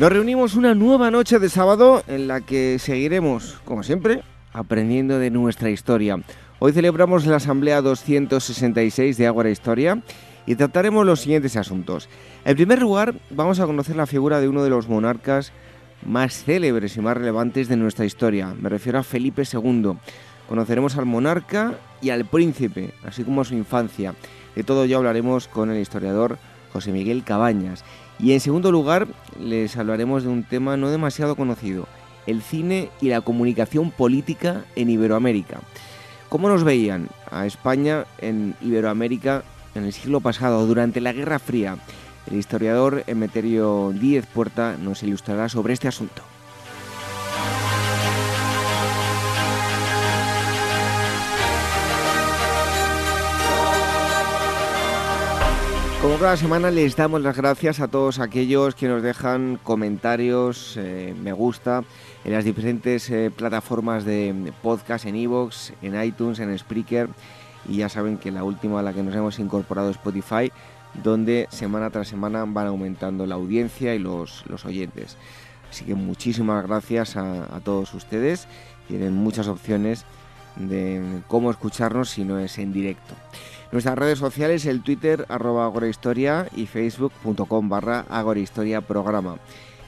Nos reunimos una nueva noche de sábado en la que seguiremos, como siempre, aprendiendo de nuestra historia. Hoy celebramos la Asamblea 266 de Ágora Historia y trataremos los siguientes asuntos. En primer lugar, vamos a conocer la figura de uno de los monarcas más célebres y más relevantes de nuestra historia. Me refiero a Felipe II. Conoceremos al monarca y al príncipe, así como a su infancia. De todo ello hablaremos con el historiador José Miguel Cabañas. Y en segundo lugar, les hablaremos de un tema no demasiado conocido, el cine y la comunicación política en Iberoamérica. ¿Cómo nos veían a España en Iberoamérica en el siglo pasado, durante la Guerra Fría? El historiador Emeterio Díez Puerta nos ilustrará sobre este asunto. Como cada semana les damos las gracias a todos aquellos que nos dejan comentarios, eh, me gusta en las diferentes eh, plataformas de podcast, en Evox, en iTunes, en Spreaker y ya saben que la última a la que nos hemos incorporado es Spotify, donde semana tras semana van aumentando la audiencia y los, los oyentes. Así que muchísimas gracias a, a todos ustedes. Tienen muchas opciones de cómo escucharnos si no es en directo. Nuestras redes sociales, el Twitter arroba agorahistoria y facebook.com barra agorahistoria programa.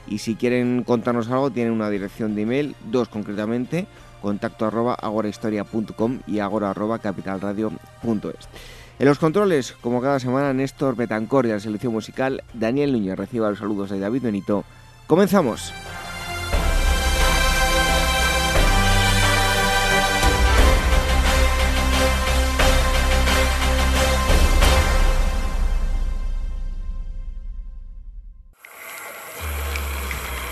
Y si quieren contarnos algo, tienen una dirección de email, dos concretamente, contacto arroba agorahistoria.com y agora arroba capitalradio.es. En los controles, como cada semana, Néstor Betancor y la selección musical, Daniel Núñez reciba los saludos de David Benito. ¡Comenzamos!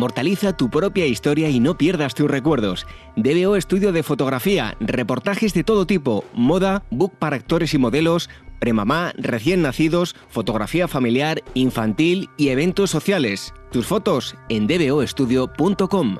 Inmortaliza tu propia historia y no pierdas tus recuerdos. DBO Estudio de Fotografía, reportajes de todo tipo, moda, book para actores y modelos, premamá, recién nacidos, fotografía familiar, infantil y eventos sociales. Tus fotos en dboestudio.com.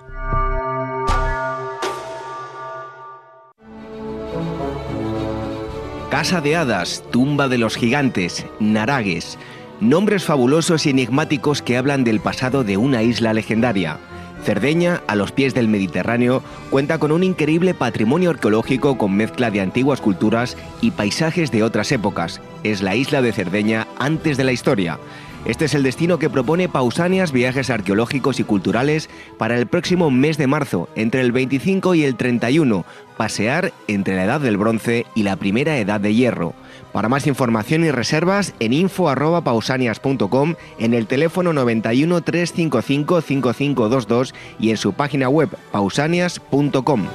Casa de Hadas, Tumba de los Gigantes, Naragues. Nombres fabulosos y enigmáticos que hablan del pasado de una isla legendaria. Cerdeña, a los pies del Mediterráneo, cuenta con un increíble patrimonio arqueológico con mezcla de antiguas culturas y paisajes de otras épocas. Es la isla de Cerdeña antes de la historia. Este es el destino que propone Pausanias Viajes Arqueológicos y Culturales para el próximo mes de marzo, entre el 25 y el 31, pasear entre la Edad del Bronce y la Primera Edad de Hierro. Para más información y reservas en info@pausanias.com, en el teléfono 91 355 5522 y en su página web pausanias.com.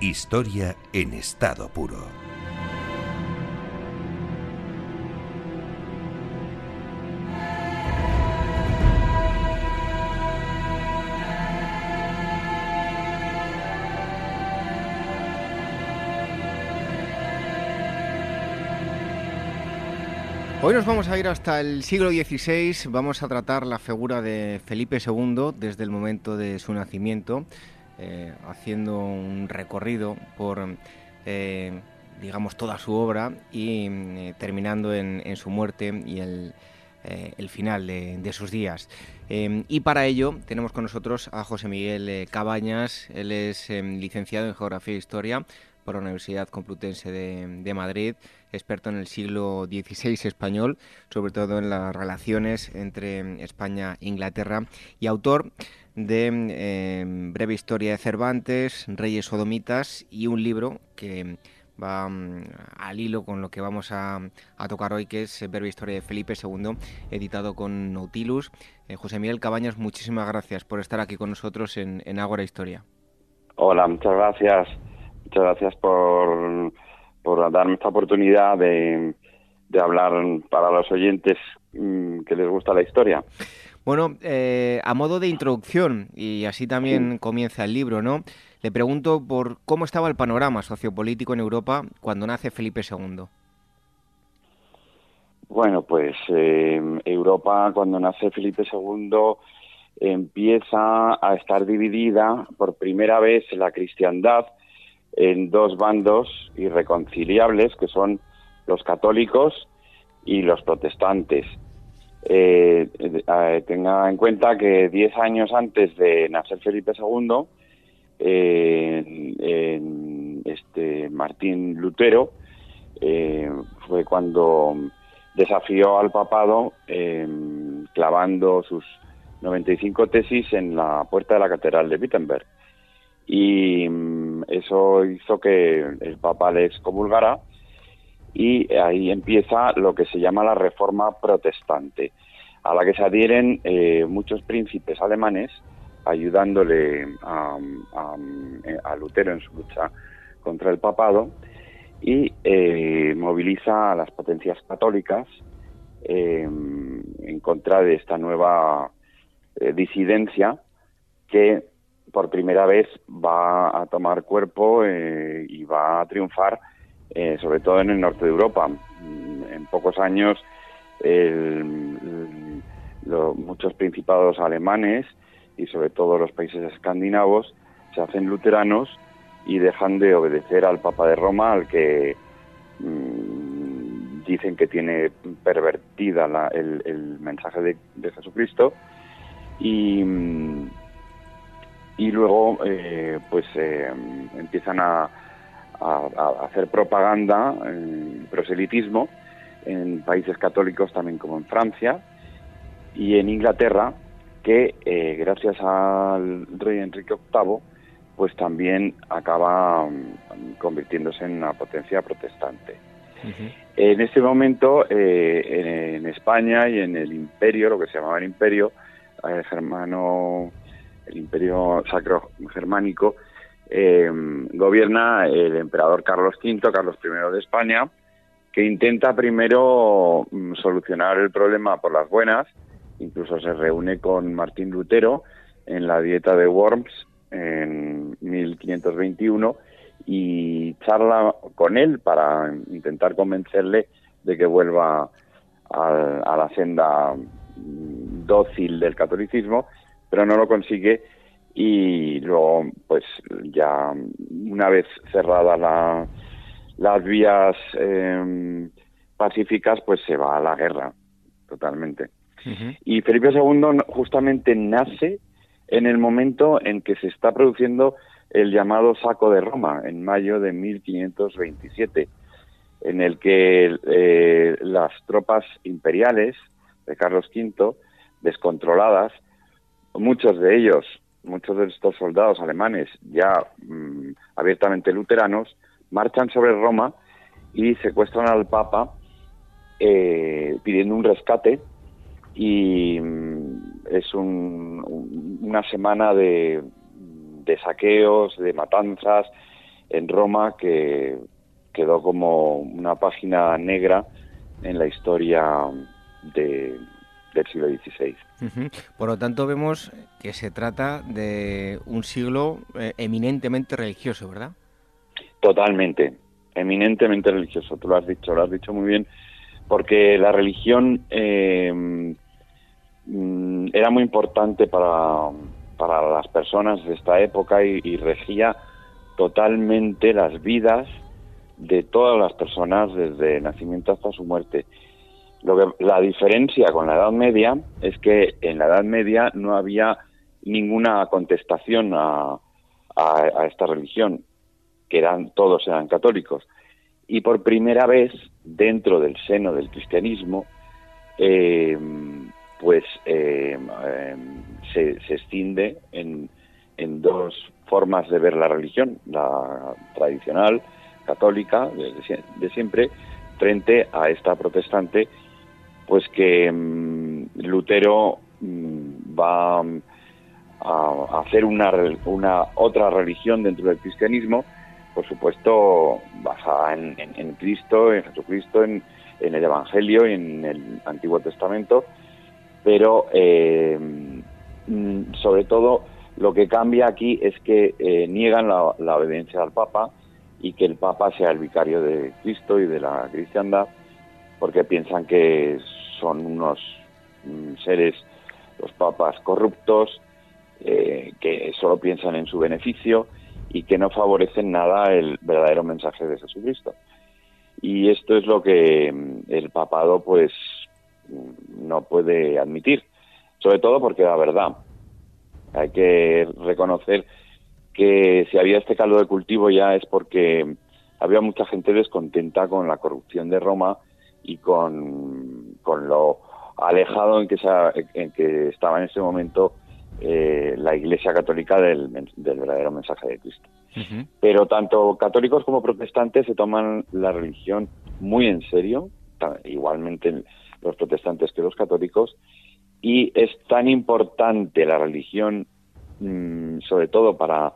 historia en estado puro. Hoy nos vamos a ir hasta el siglo XVI, vamos a tratar la figura de Felipe II desde el momento de su nacimiento. Haciendo un recorrido por, digamos, toda su obra y terminando en, su muerte y el, final de, sus días. y para ello tenemos con nosotros a José Miguel Cabañas, él es licenciado en Geografía e Historia por la Universidad Complutense de, Madrid, experto en el siglo XVI español, sobre todo en las relaciones entre España e Inglaterra, y autor de em, Breve Historia de Cervantes, Reyes Sodomitas y un libro que va mm, al hilo con lo que vamos a, tocar hoy, que es Breve Historia de Felipe II, editado con Nautilus. Eh, José Miguel Cabañas, muchísimas gracias por estar aquí con nosotros en Ágora Historia. Hola, muchas gracias. Muchas gracias por, por darme esta oportunidad de, hablar para los oyentes mm, que les gusta la historia. Bueno, eh, a modo de introducción, y así también comienza el libro, ¿no? Le pregunto por cómo estaba el panorama sociopolítico en Europa cuando nace Felipe II. Bueno, pues eh, Europa cuando nace Felipe II empieza a estar dividida por primera vez la cristiandad en dos bandos irreconciliables, que son los católicos y los protestantes. Eh, eh, tenga en cuenta que diez años antes de nacer Felipe II, este Martín Lutero eh, fue cuando desafió al papado clavando sus 95 tesis en la puerta de la catedral de Wittenberg y mm, eso hizo que el Papa le excomulgara y ahí empieza lo que se llama la Reforma Protestante, a la que se adhieren eh, muchos príncipes alemanes ayudándole a, Lutero en su lucha contra el papado y eh, moviliza a las potencias católicas eh, en contra de esta nueva disidencia que por primera vez va a tomar cuerpo eh, y va a triunfar, eh, sobre todo en el norte de Europa. Mm, en pocos años, muchos principados alemanes y sobre todo los países escandinavos se hacen luteranos y dejan de obedecer al Papa de Roma, al que mm, dicen que tiene pervertida el, mensaje de, de Jesucristo. Y mm, y luego eh, pues eh, empiezan a, hacer propaganda, proselitismo, en países católicos también como en Francia y en Inglaterra, que eh, gracias al rey Enrique VIII, pues también acaba mm, convirtiéndose en una potencia protestante. En este momento, en, España y en el imperio, lo que se llamaba el imperio germano el imperio sacro germánico, eh, gobierna el emperador Carlos V, Carlos I de España, que intenta primero mm, solucionar el problema por las buenas, incluso se reúne con Martín Lutero en la dieta de Worms en 1521 y charla con él para intentar convencerle de que vuelva a la senda mm, dócil del catolicismo pero no lo consigue. Y luego pues ya una vez cerradas la, las vías em, pacíficas pues se va a la guerra totalmente. Y Felipe II justamente nace en el momento en que se está produciendo el llamado saco de Roma en mayo de 1527 en el que eh, las tropas imperiales de Carlos V descontroladas muchos de ellos, muchos de estos soldados alemanes ya mm, abiertamente luteranos, marchan sobre Roma y secuestran al Papa eh, pidiendo un rescate y mm, es una semana de, de saqueos, de matanzas en Roma que quedó como una página negra en la historia de, del siglo XVI. Por lo tanto, vemos que se trata de un siglo eh, eminentemente religioso, ¿verdad? Totalmente, eminentemente religioso, tú lo has dicho, lo has dicho muy bien, porque la religión eh, mm, era muy importante para, para las personas de esta época y, regía totalmente las vidas de todas las personas desde nacimiento hasta su muerte. Lo que, la diferencia con la Edad Media es que en la Edad Media no había ninguna contestación a, a, esta religión, que eran todos eran católicos. Y por primera vez, dentro del seno del cristianismo, eh, pues eh, em, se, se, en, en, dos formas de ver la religión, la tradicional, católica, de, siempre, frente a esta protestante, pues que em, Lutero mm, va a, hacer una, una otra religión dentro del cristianismo, por supuesto basada en, en, Cristo, en Jesucristo, en, en, el Evangelio y en el Antiguo Testamento, pero eh, mm, sobre todo lo que cambia aquí es que eh, niegan la, la, obediencia al Papa y que el Papa sea el vicario de Cristo y de la cristiandad, porque piensan que son unos mm, seres, los papas corruptos, eh, que solo piensan en su beneficio y que no favorecen nada el verdadero mensaje de Jesucristo. Y esto es lo que mm, el papado pues mm, no puede admitir, sobre todo porque la verdad, hay que reconocer que si había este caldo de cultivo ya es porque había mucha gente descontenta con la corrupción de Roma y con, con lo alejado en que, en que estaba en ese momento eh, la Iglesia Católica del, verdadero mensaje de Cristo. Pero tanto católicos como protestantes se toman la religión muy en serio, igualmente los protestantes que los católicos, y es tan importante la religión, mm, sobre todo para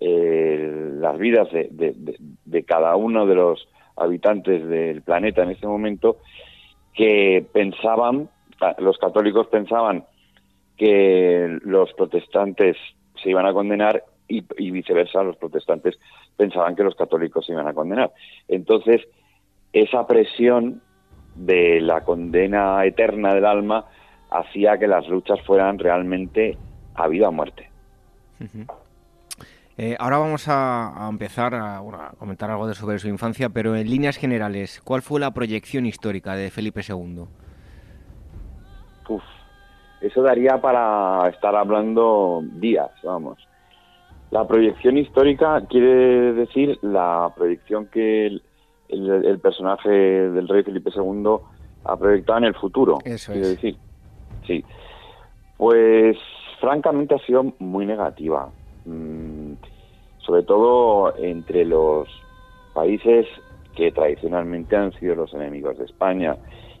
eh, las vidas de, cada uno de los habitantes del planeta en ese momento, que pensaban, los católicos pensaban que los protestantes se iban a condenar y, viceversa, los protestantes pensaban que los católicos se iban a condenar. Entonces, esa presión de la condena eterna del alma hacía que las luchas fueran realmente a vida o muerte. Eh, ahora vamos a, empezar a, comentar algo de sobre su infancia, pero en líneas generales, ¿cuál fue la proyección histórica de Felipe II? Uf, eso daría para estar hablando días, vamos. La proyección histórica quiere decir la proyección que el, personaje del rey Felipe II ha proyectado en el futuro. Eso quiere decir. Sí. Pues francamente ha sido muy negativa. Mm, sobre todo entre los países que tradicionalmente han sido los enemigos de España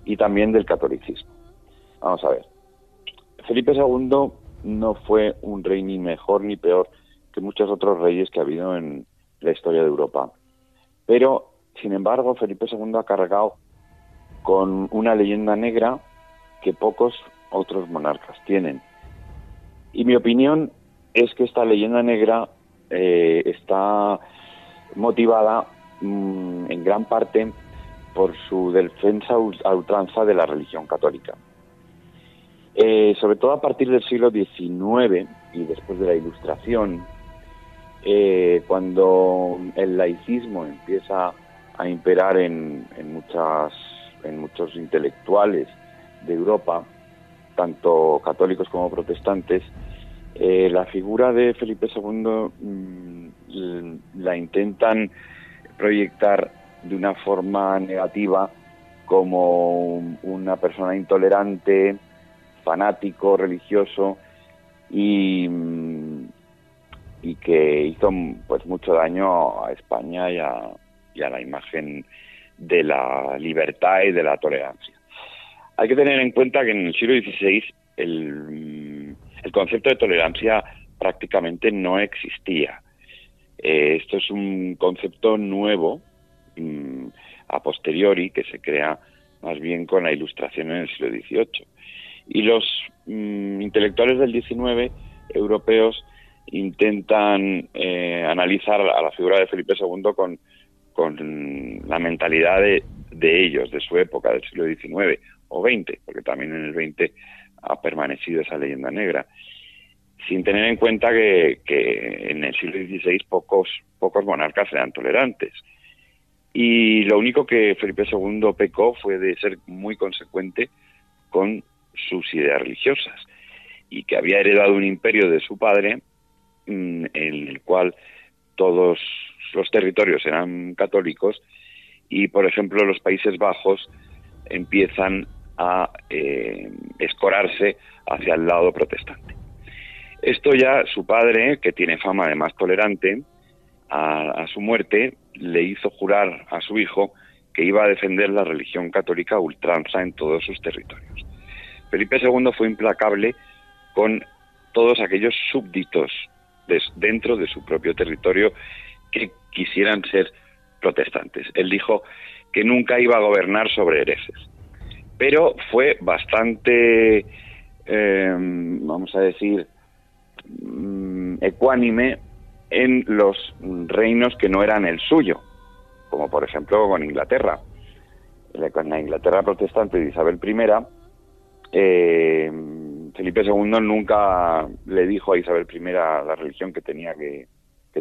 y también del catolicismo. Vamos a ver. Felipe II no fue un rey ni mejor ni peor que muchos otros reyes que ha habido en la historia de Europa. Pero, sin embargo, Felipe II ha cargado con una leyenda negra que pocos otros monarcas tienen. Y mi opinión es que esta leyenda negra eh, está motivada mm, en gran parte por su defensa a ultranza de la religión católica. Eh, sobre todo a partir del siglo XIX y después de la Ilustración, eh, cuando el laicismo empieza a imperar en, muchas, en muchos intelectuales de Europa, tanto católicos como protestantes, eh, la figura de Felipe II mm, la intentan proyectar de una forma negativa como una persona intolerante, fanático, religioso y, y que hizo pues mucho daño a España y a, la imagen de la libertad y de la tolerancia. Hay que tener en cuenta que en el siglo XVI el, el concepto de tolerancia prácticamente no existía. Eh, esto es un concepto nuevo mm, a posteriori que se crea más bien con la ilustración en el siglo XVIII. Y los mm, intelectuales del 19 europeos intentan eh, analizar a la figura de Felipe II con, con la mentalidad de, de, ellos, de su época, del siglo XIX o XX, porque también en el XX ha permanecido esa leyenda negra. sin tener en cuenta que, en el siglo XVI pocos, pocos monarcas eran tolerantes. Y lo único que Felipe II pecó fue de ser muy consecuente con sus ideas religiosas y que había heredado un imperio de su padre mm, en el cual todos los territorios eran católicos y, por ejemplo, los Países Bajos empiezan a eh, escorarse hacia el lado protestante. Esto ya su padre, que tiene fama de más tolerante, a, su muerte le hizo jurar a su hijo que iba a defender la religión católica ultranza en todos sus territorios. Felipe II fue implacable con todos aquellos súbditos dentro de su propio territorio que quisieran ser protestantes. Él dijo que nunca iba a gobernar sobre herejes, pero fue bastante, eh, vamos a decir, mm, ecuánime en los reinos que no eran el suyo, como por ejemplo con Inglaterra. Con la Inglaterra protestante de Isabel I, eh, Felipe II nunca le dijo a Isabel I la religión que tenía que,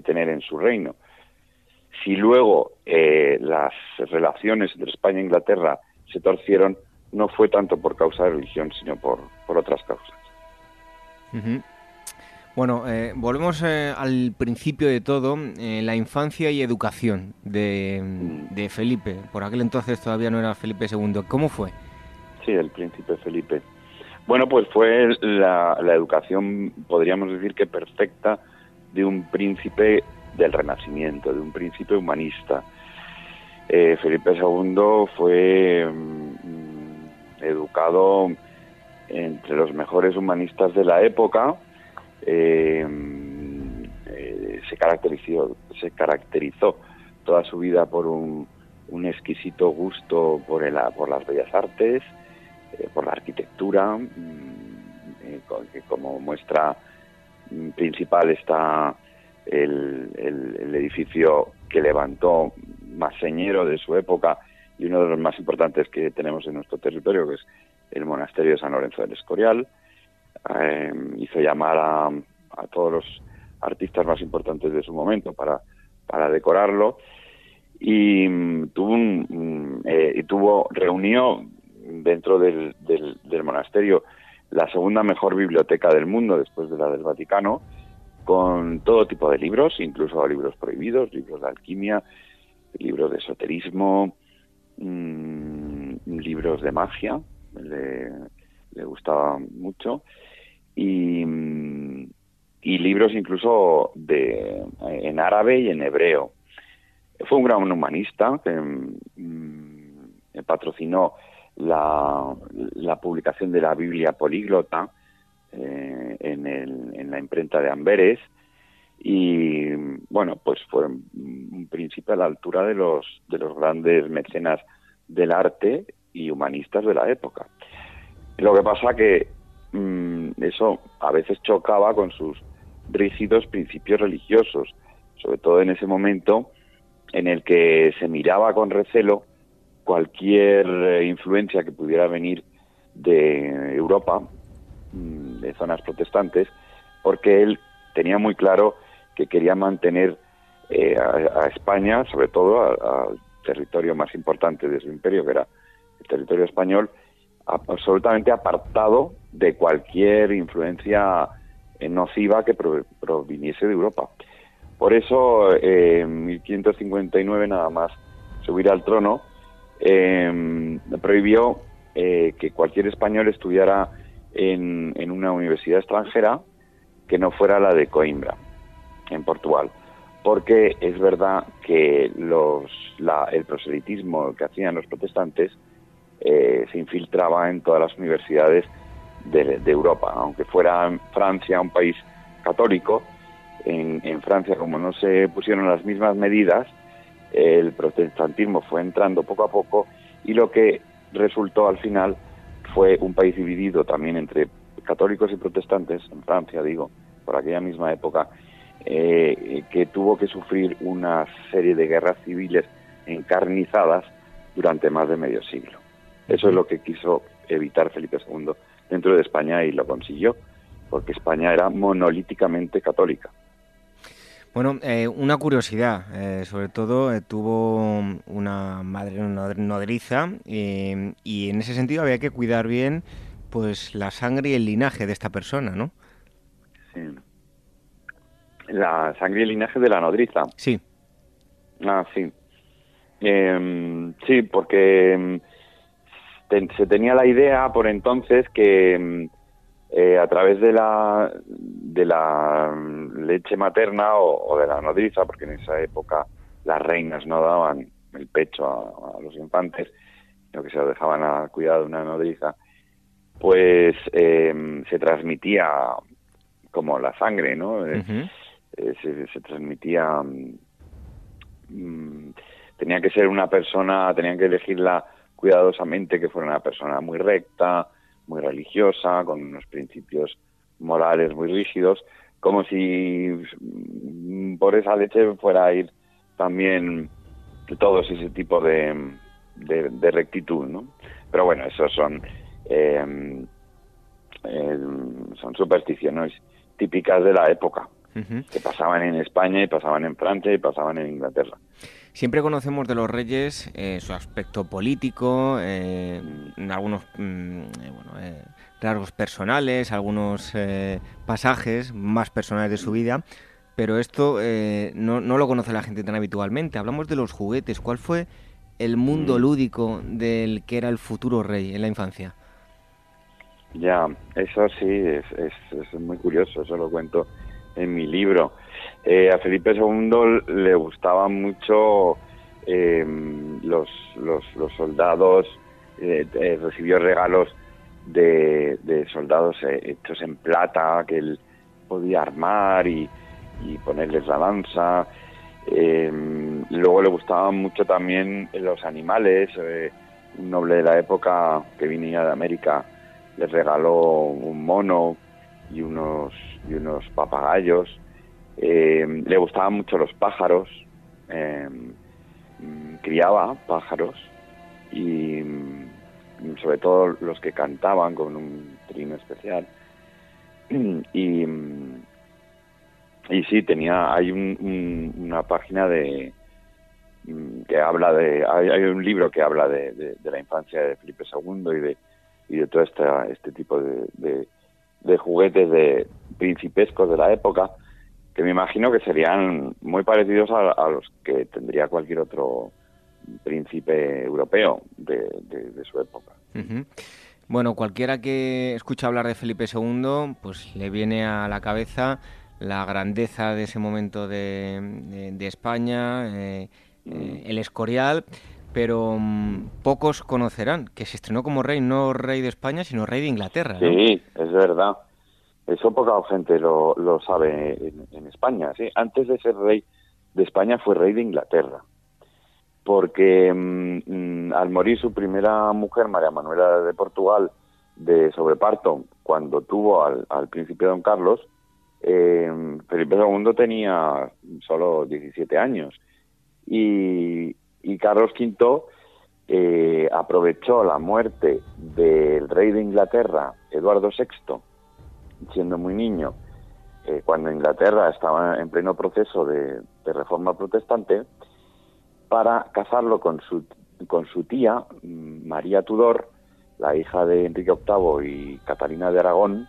tener en su reino. Si luego eh, las relaciones entre España e Inglaterra se torcieron, no fue tanto por causa de religión, sino por, otras causas. Bueno, eh, volvemos eh, al principio de todo, eh, la infancia y educación de, de, Felipe. Por aquel entonces todavía no era Felipe II. ¿Cómo fue? Sí, el príncipe Felipe. Bueno, pues fue la, la educación, podríamos decir que perfecta, de un príncipe del Renacimiento, de un príncipe humanista. Felipe II fue mm, educado entre los mejores humanistas de la época, Em, eh, se, caracterizó, toda su vida por un, exquisito gusto por, el, por las bellas artes, eh, por la arquitectura, mm, eh, que como muestra principal está el, el, edificio que levantó más señero de su época y uno de los más importantes que tenemos en nuestro territorio, que es el monasterio de San Lorenzo del Escorial. Eh, hizo llamar a, todos los artistas más importantes de su momento para, para decorarlo y mm, tuvo un, eh, y tuvo reunió dentro del, del, monasterio la segunda mejor biblioteca del mundo después de la del Vaticano con todo tipo de libros incluso libros prohibidos libros de alquimia libros de esoterismo mm, libros de magia le, le gustaba mucho y, y libros incluso de, en árabe y en hebreo. Fue un gran humanista que mm, patrocinó la, la, publicación de la Biblia políglota eh, en, el, en, la imprenta de Amberes y bueno, pues fue un príncipe a la altura de los, de los grandes mecenas del arte y humanistas de la época. Lo que pasa que Mm, eso a veces chocaba con sus rígidos principios religiosos, sobre todo en ese momento en el que se miraba con recelo cualquier eh, influencia que pudiera venir de Europa, mm, de zonas protestantes, porque él tenía muy claro que quería mantener eh, a, España, sobre todo al territorio más importante de su imperio, que era el territorio español, absolutamente apartado de cualquier influencia eh, nociva que proviniese de Europa. Por eso, eh, en 1559 nada más subir al trono, eh, prohibió que cualquier español estudiara en, una universidad extranjera que no fuera la de Coimbra, en Portugal. Porque es verdad que los, el proselitismo que hacían los protestantes se infiltraba en todas las universidades de, Europa. Aunque fuera Francia un país católico, en, Francia como no se pusieron las mismas medidas, el protestantismo fue entrando poco a poco y lo que resultó al final fue un país dividido también entre católicos y protestantes, en Francia digo, por aquella misma época, eh, que tuvo que sufrir una serie de guerras civiles encarnizadas durante más de medio siglo. Eso es lo que quiso evitar Felipe II dentro de España y lo consiguió. porque España era monolíticamente católica. Bueno, eh, una curiosidad, eh, sobre todo eh, tuvo una madre nodriza y en ese sentido había que cuidar bien pues la sangre y el linaje de esta persona, ¿no? Sí. La sangre y el linaje de la nodriza. Sí. Ah, sí. Em, sí, porque em, se tenía la idea por entonces que em, eh, a través de la, de la leche materna o, de la nodriza, porque en esa época las reinas no daban el pecho a, los infantes, sino que se lo dejaban a cuidado de una nodriza, pues se transmitía como la sangre, ¿no? Eh, se, transmitía... Mm, tenía que ser una persona, tenían que elegirla cuidadosamente, que fuera una persona muy recta, muy religiosa, con unos principios morales muy rígidos, como si mm, por esa leche fuera a ir también todo ese tipo de, de, rectitud, ¿no? Pero bueno, esos son em, em, son supersticiones típicas de la época, que pasaban en España y pasaban en Francia y pasaban en Inglaterra. Siempre conocemos de los reyes eh, su aspecto político, eh, algunos mm, eh, rasgos personales, algunos pasajes más personales de su vida, pero esto no, no, lo conoce la gente tan habitualmente. Hablamos de los juguetes. ¿Cuál fue el mundo mm. lúdico del que era el futuro rey en la infancia? Ya, eso sí, es, es, muy curioso, eso lo cuento en mi libro. Eh, a Felipe II le gustaban mucho em, los, los, los, soldados, eh, eh, recibió regalos de, soldados hechos en plata que él podía armar y, y ponerles la lanza. Em, luego le gustaban mucho también los animales. un noble de la época que venía de América les regaló un mono y unos, y unos papagayos. Eh, le gustaban mucho los pájaros, eh, criaba pájaros y mm, sobre todo los que cantaban con un trino especial. Y, mm, y sí, tenía, hay una página de mm, que habla de, hay, un libro que habla de, de, la infancia de Felipe II y de y de todo este, este tipo de, juguetes de principescos de la época, que me imagino que serían muy parecidos a, los que tendría cualquier otro príncipe europeo de, su época. Bueno, cualquiera que escucha hablar de Felipe II, pues le viene a la cabeza la grandeza de ese momento de, de, España, eh, eh, el Escorial, pero mm, pocos conocerán que se estrenó como rey, no rey de España, sino rey de Inglaterra. Sí, es verdad. Eso poca gente lo, lo sabe en, España. ¿sí? Antes de ser rey de España fue rey de Inglaterra. Porque mm, al morir su primera mujer, María Manuela de Portugal, de sobreparto, cuando tuvo al, al príncipe don Carlos, eh, Felipe II tenía solo 17 años. Y, y Carlos V eh, aprovechó la muerte del rey de Inglaterra, Eduardo VI, siendo muy niño, eh, cuando Inglaterra estaba en pleno proceso de, reforma protestante, para casarlo con su, tía, mm, María Tudor, la hija de Enrique VIII y Catalina de Aragón,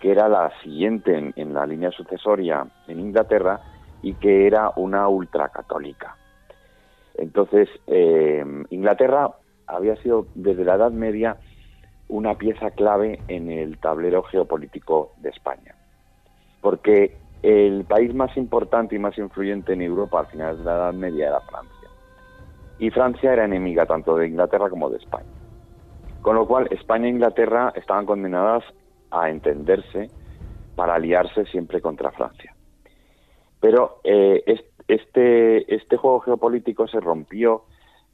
que era la siguiente en la línea sucesoria en Inglaterra y que era una ultracatólica. Entonces, eh, Inglaterra había sido desde la Edad Media una pieza clave en el tablero geopolítico de España, porque el país más importante y más influyente en Europa al final de la Edad Media era Francia. Y Francia era enemiga tanto de Inglaterra como de España. Con lo cual, España e Inglaterra estaban condenadas a entenderse para aliarse siempre contra Francia. Pero eh, este, este juego geopolítico se rompió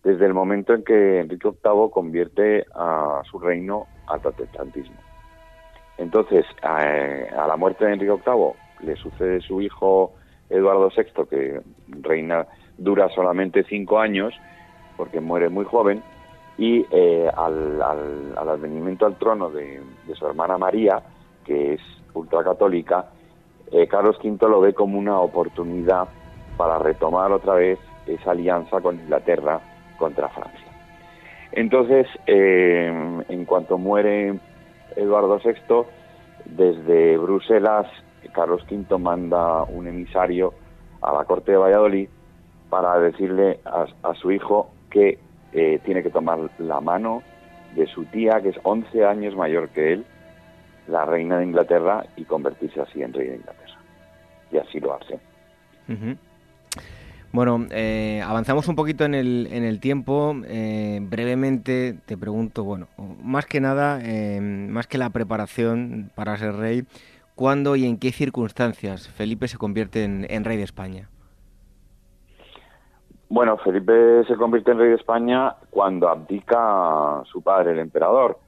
desde el momento en que Enrique VIII convierte a su reino al protestantismo. Entonces, a, la muerte de Enrique VIII le sucede su hijo Eduardo VI, que reina dura solamente cinco años, porque muere muy joven, y eh, al, al, advenimiento al trono de, su hermana María, que es ultracatólica, eh, Carlos V lo ve como una oportunidad para retomar otra vez esa alianza con Inglaterra contra Francia. Entonces, eh, en cuanto muere Eduardo VI, desde Bruselas, Carlos V manda un emisario a la corte de Valladolid para decirle a, su hijo que eh, tiene que tomar la mano de su tía, que es 11 años mayor que él, la reina de Inglaterra, y convertirse así en rey de Inglaterra. Y así lo hace. Bueno, eh, avanzamos un poquito en el, en el tiempo. Eh, brevemente te pregunto, bueno, más que nada, eh, más que la preparación para ser rey, ¿cuándo y en qué circunstancias Felipe se convierte en, rey de España? Bueno, Felipe se convierte en rey de España cuando abdica su padre, el emperador.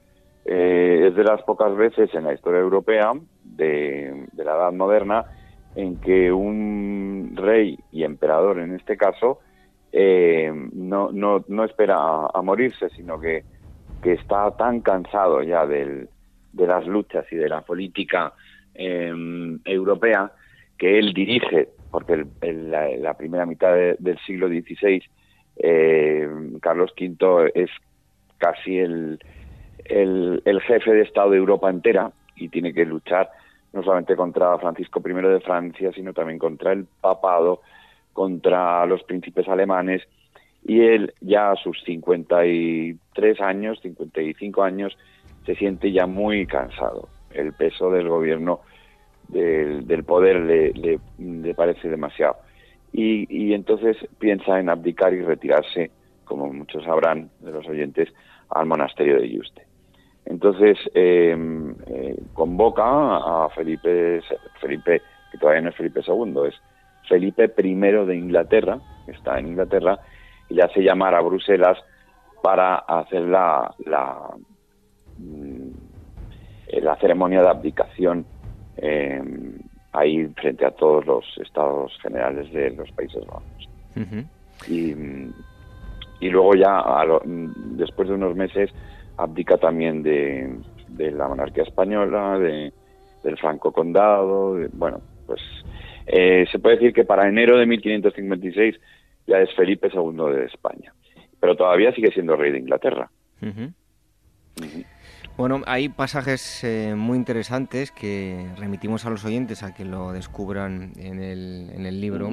es de las pocas veces en la historia europea de, de la Edad Moderna en que un rey y emperador en este caso eh, no, no, no, espera a, morirse, sino que, que, está tan cansado ya del, de las luchas y de la política em, europea que él dirige, porque en la, primera mitad del siglo XVI eh, Carlos V es casi el, el, el jefe de Estado de Europa entera y tiene que luchar no solamente contra Francisco I de Francia, sino también contra el papado, contra los príncipes alemanes, y él ya a sus 53 años, 55 años, se siente ya muy cansado. El peso del gobierno, del, poder, le, le, parece demasiado. Y, y entonces piensa en abdicar y retirarse, como muchos sabrán de los oyentes, al monasterio de Yuste. Entonces em, eh, convoca a Felipe, Felipe, que todavía no es Felipe II, es Felipe I de Inglaterra, que está en Inglaterra, y le hace llamar a Bruselas para hacer la, la, mm, la ceremonia de abdicación em, ahí frente a todos los estados generales de los Países Bajos. y, y, luego ya, después de unos meses, abdica también de, la monarquía española, de, del Franco Condado, bueno, pues eh, se puede decir que para enero de 1556 ya es Felipe II de España, pero todavía sigue siendo rey de Inglaterra. Bueno, hay pasajes eh, muy interesantes que remitimos a los oyentes a que lo descubran en el, en el libro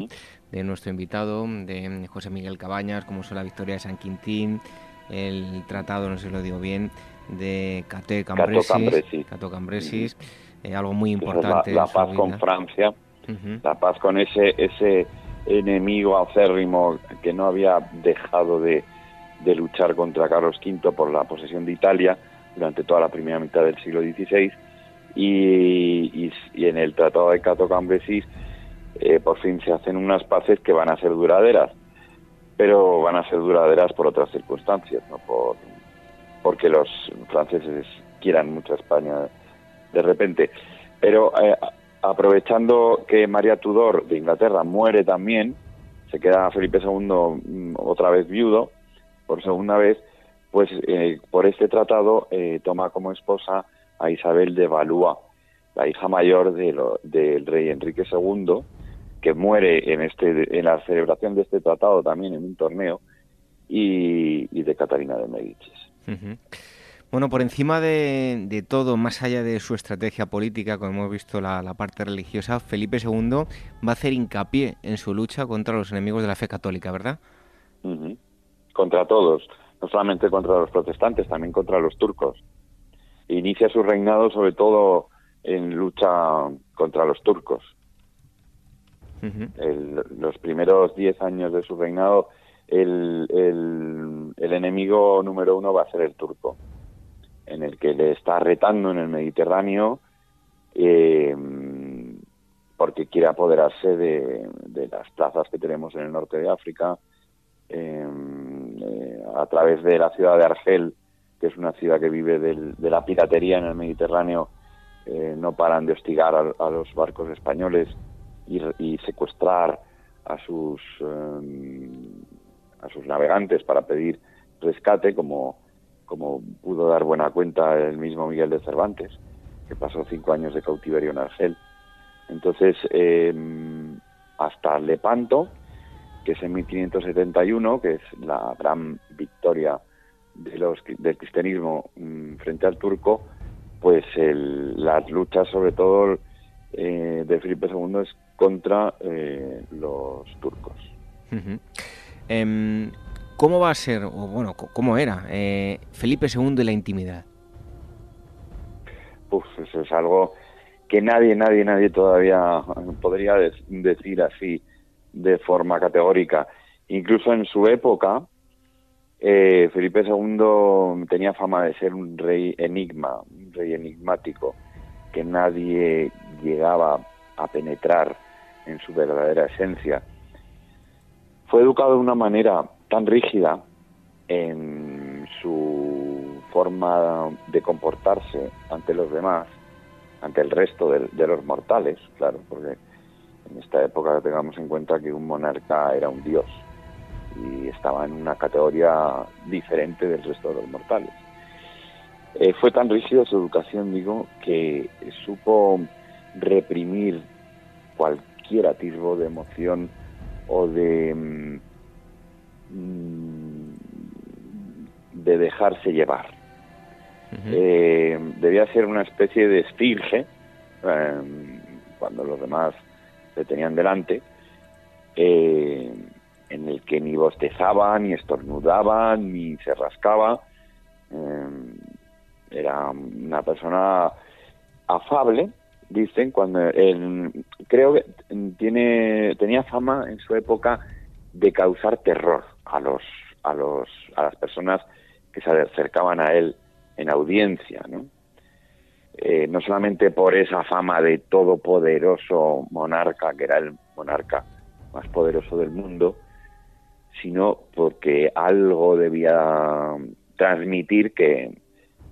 de nuestro invitado, de José Miguel Cabañas, como son la Victoria de San Quintín, el tratado, no sé si lo digo bien, de Cato Cambresis, Cato Cambresis eh, algo muy importante. La, paz con Francia, la paz con ese, ese enemigo acérrimo que no había dejado de, de, luchar contra Carlos V por la posesión de Italia durante toda la primera mitad del siglo XVI. Y, y, en el Tratado de Cato Cambresis eh, por fin se hacen unas paces que van a ser duraderas pero van a ser duraderas por otras circunstancias, no por porque los franceses quieran mucho a España de repente. Pero eh, aprovechando que María Tudor de Inglaterra muere también, se queda Felipe II mm, otra vez viudo, por segunda vez, pues eh, por este tratado eh, toma como esposa a Isabel de Valois, la hija mayor del rey Enrique II, que muere en, este, en la celebración de este tratado también en un torneo, y, de Catalina de Medicis. Bueno, por encima de, todo, más allá de su estrategia política, como hemos visto la, parte religiosa, Felipe II va a hacer hincapié en su lucha contra los enemigos de la fe católica, ¿verdad? Contra todos, no solamente contra los protestantes, también contra los turcos. Inicia su reinado sobre todo en lucha contra los turcos los primeros diez años de su reinado, el, enemigo número uno va a ser el turco, en el que le está retando en el Mediterráneo eh, porque quiere apoderarse de, las plazas que tenemos en el norte de África, eh, eh, a través de la ciudad de Argel, que es una ciudad que vive de la piratería en el Mediterráneo, no paran de hostigar a los barcos españoles y, secuestrar a sus em, a sus navegantes para pedir rescate como como pudo dar buena cuenta el mismo Miguel de Cervantes que pasó cinco años de cautiverio en Argel. Entonces, em, hasta Lepanto, que es en 1571, que es la gran victoria de los, del cristianismo mm, frente al turco, pues las luchas sobre todo eh, de Felipe II es contra eh, los turcos. Em, ¿Cómo va a ser, o bueno, cómo era eh, Felipe II de la intimidad? Pues eso es algo que nadie, nadie, nadie todavía podría decir así de forma categórica. Incluso en su época, eh, Felipe II tenía fama de ser un rey enigma, un rey enigmático, que nadie llegaba a penetrar en su verdadera esencia. Fue educado de una manera tan rígida en su forma de comportarse ante los demás, ante el resto de, los mortales, claro, porque en esta época tengamos en cuenta que un monarca era un dios y estaba en una categoría diferente del resto de los mortales. Eh, fue tan rígido su educación, digo, que supo reprimir cualquier atisbo de emoción o de, mm, de dejarse llevar. Eh, debía ser una especie de esfinge eh, cuando los demás le tenían delante, en el que ni bostezaba, ni estornudaba, ni se rascaba. era una persona afable, dicen cuando creo que tiene tenía fama en su época de causar terror a los a los a las personas que se acercaban a él en audiencia no eh, no solamente por esa fama de todopoderoso monarca que era el monarca más poderoso del mundo sino porque algo debía transmitir que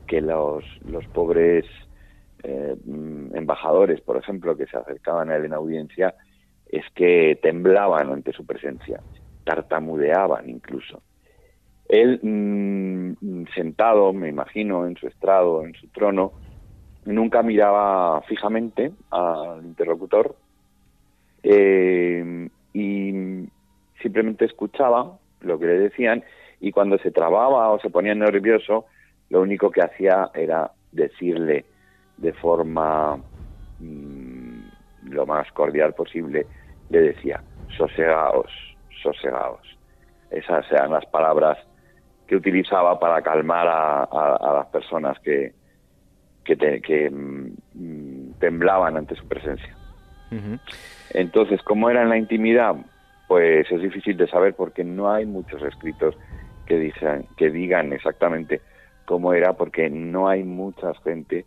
que los, los pobres eh, embajadores, por ejemplo, que se acercaban a él en audiencia, es que temblaban ante su presencia, tartamudeaban incluso. Él, mm, sentado, me imagino, en su estrado, en su trono, nunca miraba fijamente al interlocutor eh, y simplemente escuchaba lo que le decían y cuando se trababa o se ponía nervioso, lo único que hacía era decirle de forma mm, lo más cordial posible, le decía, sosegaos, sosegaos. Esas eran las palabras que utilizaba para calmar a, las personas que, que, mm, temblaban ante su presencia. Entonces, ¿cómo era en la intimidad? Pues es difícil de saber porque no hay muchos escritos que, digan, que digan exactamente cómo era, porque no hay mucha gente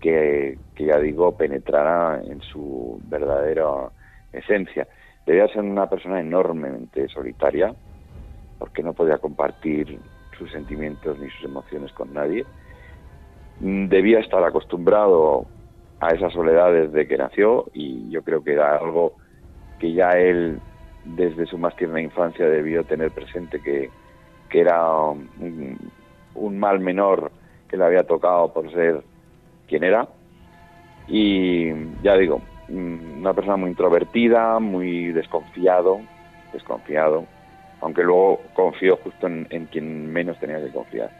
que, ya digo, penetrara en su verdadera esencia. Debía ser una persona enormemente solitaria, porque no podía compartir sus sentimientos ni sus emociones con nadie. Debía estar acostumbrado a esa soledad desde que nació y yo creo que era algo que ya él desde su más tierna infancia debió tener presente que, era un, un, mal menor que le había tocado por ser quién era. Y ya digo, mm, una persona muy introvertida, muy desconfiado, desconfiado, aunque luego confió justo en, quien menos tenía que confiar.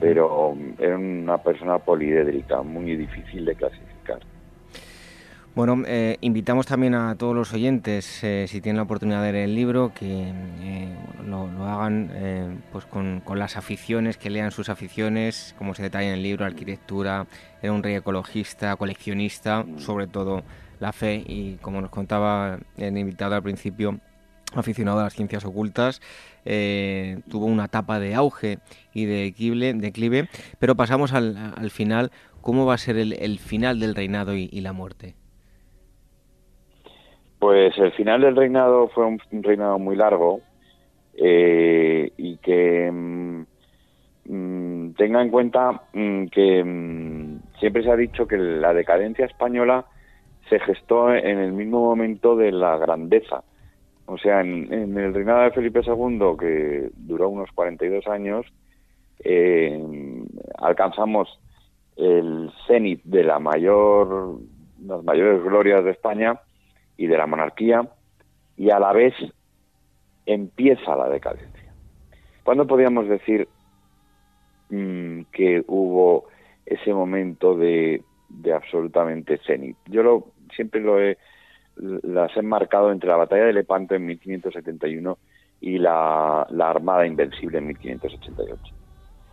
Pero mm, era una persona poliédrica, muy difícil de clasificar. Bueno, eh, invitamos también a todos los oyentes, eh, si tienen la oportunidad de leer el libro, que eh, lo, hagan pues con, las aficiones, que lean sus aficiones, como se detalla en el libro, arquitectura, era un rey ecologista, coleccionista, sobre todo la fe y, como nos contaba el invitado al principio, aficionado a las ciencias ocultas, tuvo una etapa de auge y de declive pero pasamos al, final, ¿cómo va a ser el, final del reinado y la muerte? Pues el final del reinado fue un, reinado muy largo eh, y que mm, mm, tenga en cuenta mm, que siempre se ha dicho que la decadencia española se gestó en el mismo momento de la grandeza. O sea, en, el reinado de Felipe II, que duró unos 42 años, eh, alcanzamos el cenit de la mayor, las mayores glorias de España y de la monarquía, y a la vez empieza la decadencia. ¿Cuándo podríamos decir mm, que hubo ese momento de, de absolutamente cenit? Yo lo, siempre lo he, las he marcado entre la batalla de Lepanto en 1571 y la, la Armada Invencible en 1588.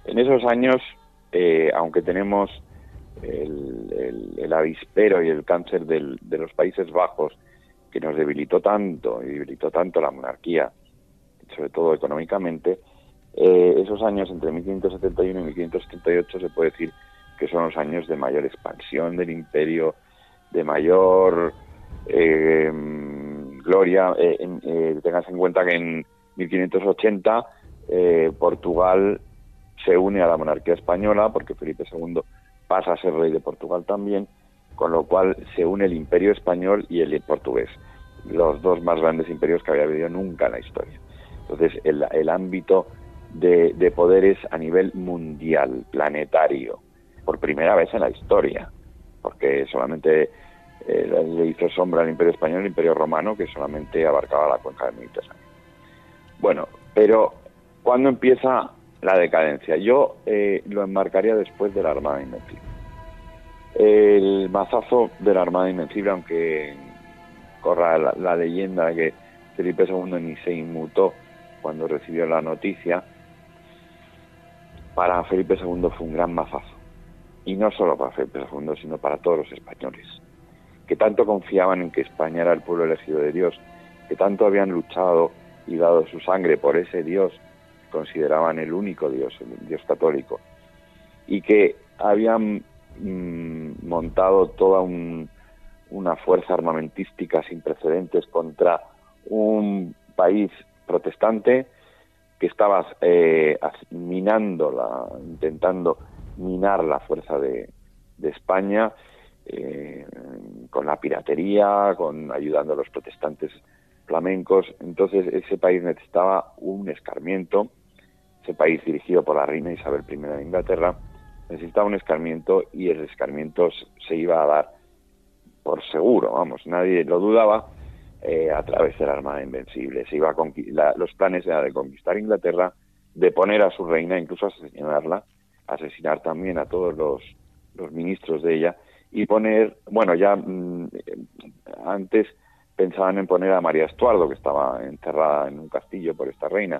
En esos años, eh, aunque tenemos el, el, avispero y el cáncer del, de los Países Bajos, que nos debilitó tanto y debilitó tanto la monarquía, sobre todo económicamente, eh, esos años entre 1571 y 1578 se puede decir que son los años de mayor expansión del imperio, de mayor eh, gloria. Eh, tengas en cuenta que en 1580 Portugal se une a la monarquía española porque Felipe II pasa a ser rey de Portugal también, con lo cual se une el imperio español y el portugués, los dos más grandes imperios que había habido nunca en la historia. Entonces, el, ámbito de, de, poderes a nivel mundial, planetario, por primera vez en la historia, porque solamente eh, le hizo sombra al imperio español, el imperio romano, que solamente abarcaba la cuenca del Mediterráneo. Bueno, pero ¿cuándo empieza la decadencia? Yo eh, lo enmarcaría después de la Armada Invencible. El mazazo de la Armada Invencible, aunque corra la, la leyenda que Felipe II ni se inmutó cuando recibió la noticia, para Felipe II fue un gran mazazo. Y no solo para Felipe II, sino para todos los españoles, que tanto confiaban en que España era el pueblo elegido de Dios, que tanto habían luchado y dado su sangre por ese Dios, consideraban el único Dios, el Dios católico, y que habían mm, montado toda una fuerza armamentística sin precedentes contra un país protestante que estaba eh, minando, la, intentando minar la fuerza de, España eh, con la piratería, con ayudando a los protestantes flamencos. Entonces ese país necesitaba un escarmiento, ese país dirigido por la reina Isabel I de Inglaterra, necesitaba un escarmiento y el escarmiento se iba a dar por seguro, vamos, nadie lo dudaba, eh, a través de la Armada Invencible. Se iba a los planes eran de conquistar Inglaterra, de poner a su reina, incluso asesinarla, asesinar también a todos los, los ministros de ella y poner, bueno, ya mm, antes pensaban en poner a María Estuardo, que estaba encerrada en un castillo por esta reina,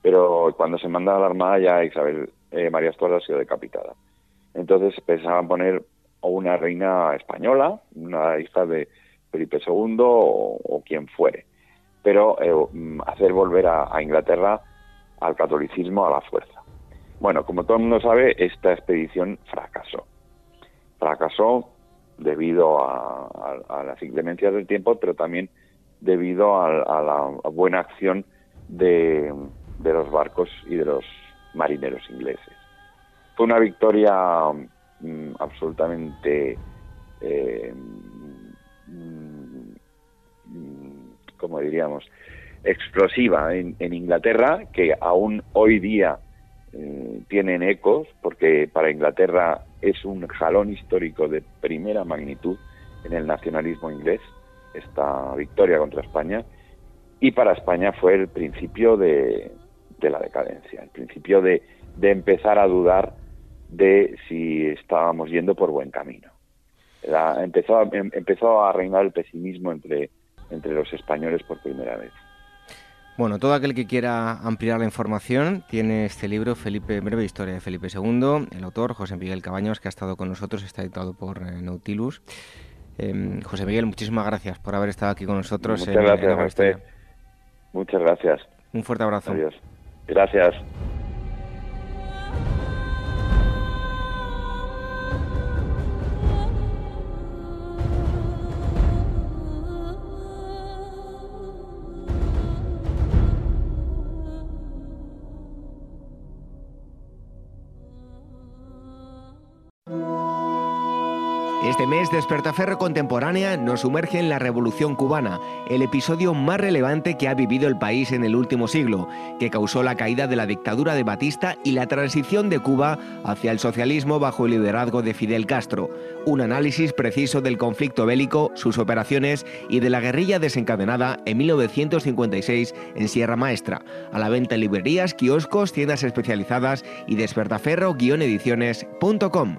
pero cuando se manda a la Armada ya Isabel eh, María Estuardo ha sido decapitada. Entonces pensaban poner una reina española, una hija de, Felipe II o, quien fuere, pero eh, mm, hacer volver a, Inglaterra al catolicismo a la fuerza. Bueno, como todo el mundo sabe, esta expedición fracasó. Fracasó debido a, las inclemencias del tiempo, pero también debido a, la buena acción de, los barcos y de los marineros ingleses. Fue una victoria mm, absolutamente eh, Mm, como diríamos, explosiva en, Inglaterra, que aún hoy día eh, tienen ecos, porque para Inglaterra es un jalón histórico de primera magnitud en el nacionalismo inglés, esta victoria contra España, y para España fue el principio de, la decadencia, el principio de empezar a dudar de si estábamos yendo por buen camino empezó, a, em, empezó a reinar el pesimismo entre, entre los españoles por primera vez. Bueno, todo aquel que quiera ampliar la información tiene este libro, Felipe, Breve Historia de Felipe II, el autor José Miguel Cabaños, que ha estado con nosotros, está editado por eh, Nautilus. Em, José Miguel, muchísimas gracias por haber estado aquí con nosotros. Muchas gracias Muchas gracias. Un fuerte abrazo. Adiós. Gracias. Este mes, Despertaferro Contemporánea nos sumerge en la Revolución Cubana, el episodio más relevante que ha vivido el país en el último siglo, que causó la caída de la dictadura de Batista y la transición de Cuba hacia el socialismo bajo el liderazgo de Fidel Castro. Un análisis preciso del conflicto bélico, sus operaciones y de la guerrilla desencadenada en 1956 en Sierra Maestra. A la venta en librerías, kioscos, tiendas especializadas y despertaferro-ediciones.com.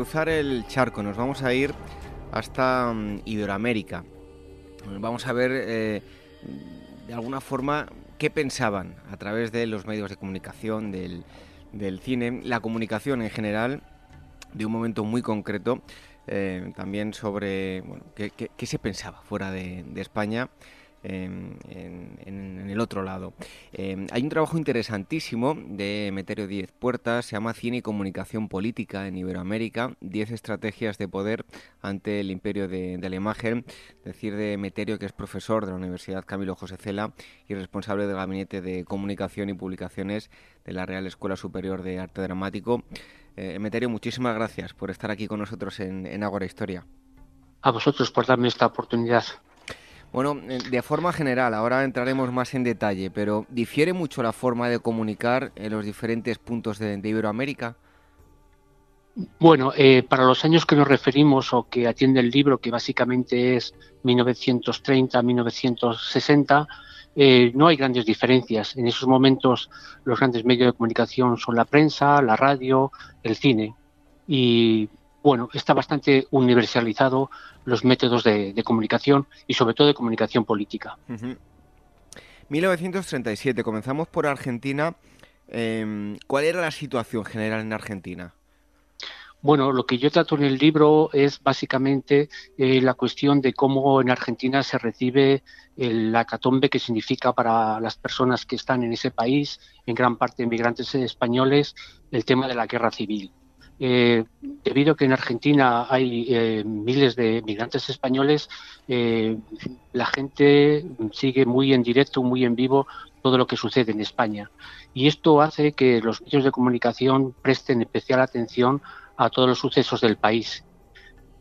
Cruzar el charco, nos vamos a ir hasta mm, Iberoamérica. Vamos a ver eh, de alguna forma qué pensaban a través de los medios de comunicación, del, cine, la comunicación en general, de un momento muy concreto, eh, también sobre bueno, qué, se pensaba fuera de España. En, en- el otro lado. Eh, hay un trabajo interesantísimo de Emeterio Diez Puertas, se llama Cine y Comunicación Política en Iberoamérica, 10 estrategias de poder ante el imperio de, la imagen, decir de Emeterio que es profesor de la Universidad Camilo José Cela y responsable del Gabinete de Comunicación y Publicaciones de la Real Escuela Superior de Arte Dramático. Eh, Emeterio, muchísimas gracias por estar aquí con nosotros en, en Ágora Historia. a vosotros por darme esta oportunidad. Bueno, eh, de forma general, ahora entraremos más en detalle, pero ¿difiere mucho la forma de comunicar en los diferentes puntos de, Iberoamérica? Bueno, eh, para los años que nos referimos o que atiende el libro, que básicamente es 1930-1960, eh, no hay grandes diferencias. En esos momentos los grandes medios de comunicación son la prensa, la radio, el cine. Y bueno, está bastante universalizado los métodos de, de comunicación y sobre todo de comunicación política. Ujú. 1937, comenzamos por Argentina. Em, ¿Cuál era la situación general en Argentina? Bueno, lo que yo trato en el libro es básicamente eh, la cuestión de cómo en Argentina se recibe el acatombe que significa para las personas que están en ese país, en gran parte inmigrantes españoles, el tema de la guerra civil. Eh, debido a que en Argentina hay eh, miles de migrantes españoles, eh, la gente sigue muy en directo, muy en vivo todo lo que sucede en España. Y esto hace que los medios de comunicación presten especial atención a todos los sucesos del país.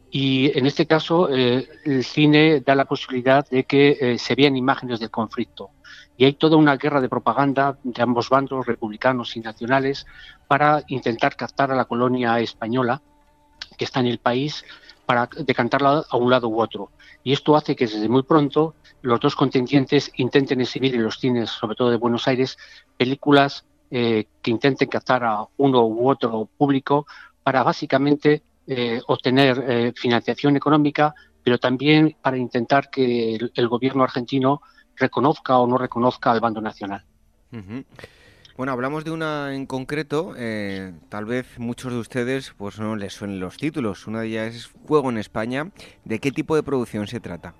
Y en este caso, el cine da la posibilidad de que se vean imágenes del conflicto. Y hay toda una guerra de propaganda de ambos bandos, republicanos y nacionales, para intentar captar a la colonia española que está en el país para decantarla a un lado u otro. Y esto hace que desde muy pronto los dos contendientes intenten exhibir en los cines, sobre todo de Buenos Aires, películas eh, que intenten captar a uno u otro público para básicamente eh, obtener eh, financiación económica, pero también para intentar que el, el, gobierno argentino reconozca o no reconozca al bando nacional. Bueno, hablamos de una en concreto, eh, tal vez muchos de ustedes pues no les suenen los títulos. Una de ellas es Fuego en España. ¿De qué tipo de producción se trata?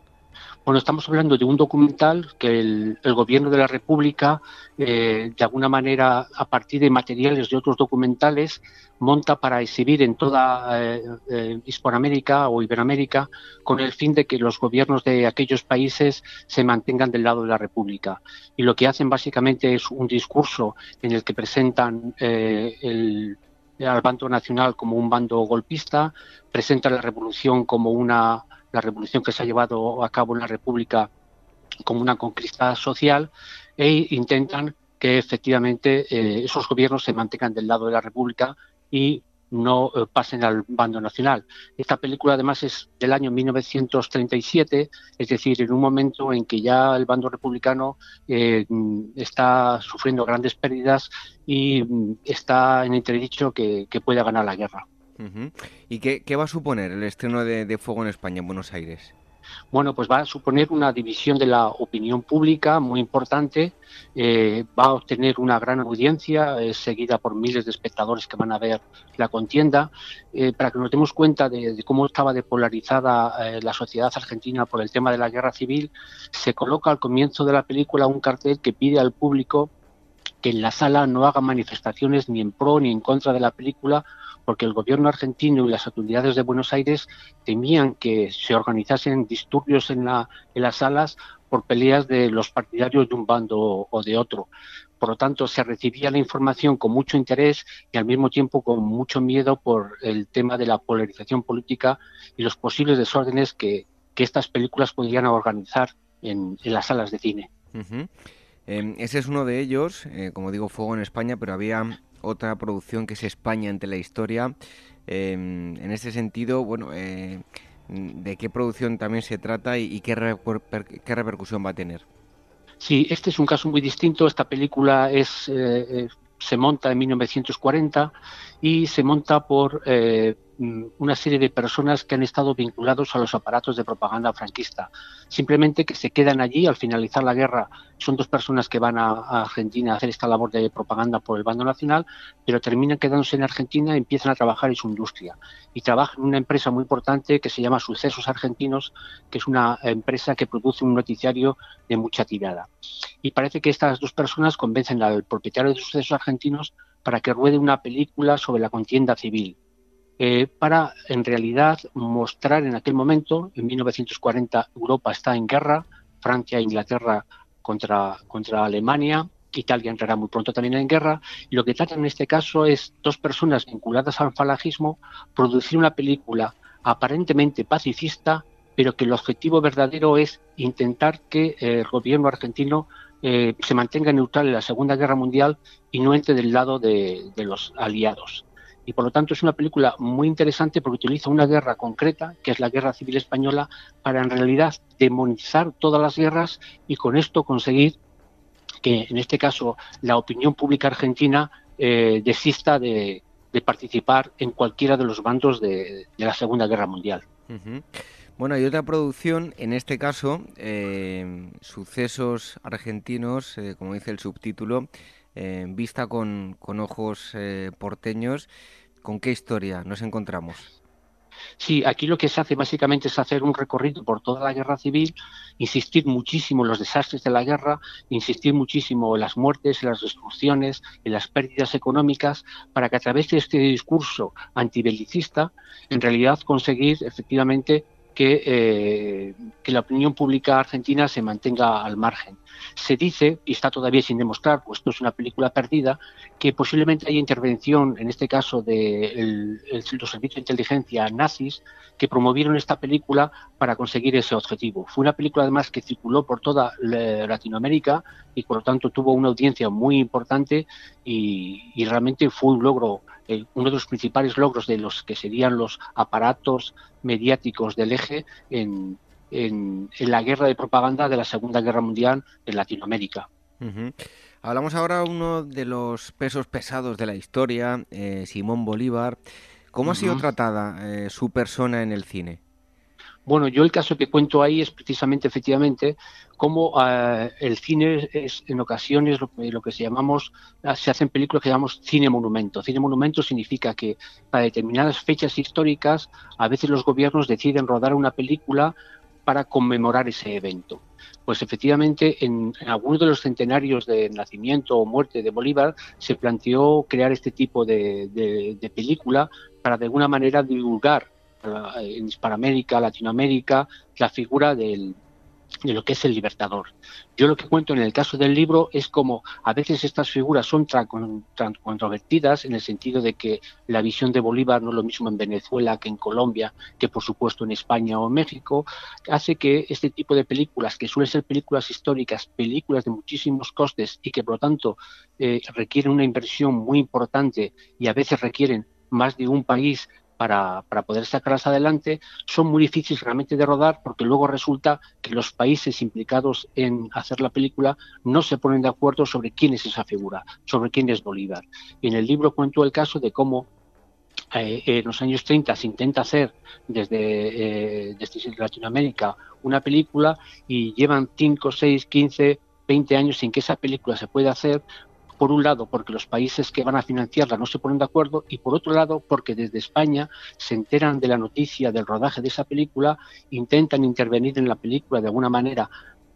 Bueno, estamos hablando de un documental que el, el gobierno de la República, eh, de alguna manera, a partir de materiales de otros documentales, monta para exhibir en toda eh, eh, Hispanoamérica o Iberoamérica con el fin de que los gobiernos de aquellos países se mantengan del lado de la República. Y lo que hacen básicamente es un discurso en el que presentan eh, el, al bando nacional como un bando golpista, presentan la revolución como una la revolución que se ha llevado a cabo en la República como una conquista social e intentan que efectivamente eh, esos gobiernos se mantengan del lado de la República y no eh, pasen al bando nacional. Esta película además es del año 1937, es decir, en un momento en que ya el bando republicano eh, está sufriendo grandes pérdidas y mm, está en entredicho que, que pueda ganar la guerra. ¿Y qué, va a suponer el estreno de Fuego en España, en Buenos Aires? bueno, pues va a suponer una división de la opinión pública muy importante, eh, va a obtener una gran audiencia, seguida por miles de espectadores que van a ver la contienda. Eh, para que nos demos cuenta de, cómo estaba depolarizada eh, la sociedad argentina por el tema de la guerra civil, se coloca al comienzo de la película un cartel que pide al público que en la sala no haga manifestaciones ni en pro ni en contra de la película porque el gobierno argentino y las autoridades de Buenos Aires temían que se organizasen disturbios en, las salas por peleas de los partidarios de un bando o de otro. Por lo tanto, se recibía la información con mucho interés y al mismo tiempo con mucho miedo por el tema de la polarización política y los posibles desórdenes que, estas películas podrían organizar en, las salas de cine. Em, ese es uno de ellos, eh, como digo, Fuego en España, pero había otra producción que es España ante la historia. Em, en ese sentido, bueno, eh, ¿de qué producción también se trata y, qué, qué, repercusión va a tener? Sí, este es un caso muy distinto. Esta película es, eh, se monta en 1940 y se monta por Mm, una serie de personas que han estado vinculados a los aparatos de propaganda franquista. Simplemente que se quedan allí al finalizar la guerra. Son dos personas que van a, Argentina a hacer esta labor de propaganda por el bando nacional, pero terminan quedándose en Argentina y empiezan a trabajar en su industria. Y trabajan en una empresa muy importante que se llama Sucesos Argentinos, que es una empresa que produce un noticiario de mucha tirada. Y parece que estas dos personas convencen al propietario de Sucesos Argentinos para que ruede una película sobre la contienda civil eh, para en realidad mostrar en aquel momento, en 1940, Europa está en guerra, Francia e Inglaterra contra, contra Alemania, Italia entrará muy pronto también en guerra, y lo que trata en este caso es dos personas vinculadas al falangismo producir una película aparentemente pacifista, pero que el objetivo verdadero es intentar que el gobierno argentino eh, se mantenga neutral en la Segunda Guerra Mundial y no entre del lado de los aliados y por lo tanto es una película muy interesante porque utiliza una guerra concreta, que es la Guerra Civil Española, para en realidad demonizar todas las guerras y con esto conseguir que en este caso la opinión pública argentina eh, desista de, participar en cualquiera de los bandos de, la Segunda Guerra Mundial. Bueno, hay otra producción, en este caso, eh, Sucesos Argentinos, eh, como dice el subtítulo, vista con, con ojos porteños. ¿Con qué historia nos encontramos? Sí, aquí lo que se hace básicamente es hacer un recorrido por toda la guerra civil, insistir muchísimo en los desastres de la guerra, insistir muchísimo en las muertes, en las destrucciones, en las pérdidas económicas, para que a través de este discurso antibelicista, en realidad conseguir efectivamente que, eh, que, la opinión pública argentina se mantenga al margen. Se dice, y está todavía sin demostrar, pues esto es una película perdida, que posiblemente haya intervención, en este caso de los servicios de inteligencia nazis, que promovieron esta película para conseguir ese objetivo. Fue una película además que circuló por toda Latinoamérica y por lo tanto tuvo una audiencia muy importante y, y realmente fue un logro uno de los principales logros de los que serían los aparatos mediáticos del eje en, en, la guerra de propaganda de la Segunda Guerra Mundial en Latinoamérica. Hablamos ahora uno de los pesos pesados de la historia, eh, Simón Bolívar. ¿Cómo ha sido tratada eh, su persona en el cine? Bueno, yo el caso que cuento ahí es precisamente, efectivamente, cómo eh, el cine es en ocasiones lo, que se llamamos, ah, se hacen películas que llamamos cine monumento. Cine monumento significa que para determinadas fechas históricas, a veces los gobiernos deciden rodar una película para conmemorar ese evento. Pues efectivamente, en, algunos de los centenarios de nacimiento o muerte de Bolívar se planteó crear este tipo de película para de alguna manera divulgar en Hispanoamérica, Latinoamérica, la figura del, de lo que es el libertador. Yo lo que cuento en el caso del libro es como a veces estas figuras son tan, controvertidas en el sentido de que la visión de Bolívar no es lo mismo en Venezuela que en Colombia, que por supuesto en España o en México, hace que este tipo de películas, que suelen ser películas históricas, películas de muchísimos costes y que por lo tanto eh, requieren una inversión muy importante y a veces requieren más de un país para, para, poder sacarlas adelante, son muy difíciles realmente de rodar porque luego resulta que los países implicados en hacer la película no se ponen de acuerdo sobre quién es esa figura, sobre quién es Bolívar. Y en el libro cuento el caso de cómo eh, en los años 30 se intenta hacer desde, eh, desde Latinoamérica una película y llevan 5, 6, 15, 20 años sin que esa película se pueda hacer por un lado porque los países que van a financiarla no se ponen de acuerdo y por otro lado porque desde España se enteran de la noticia del rodaje de esa película, intentan intervenir en la película de alguna manera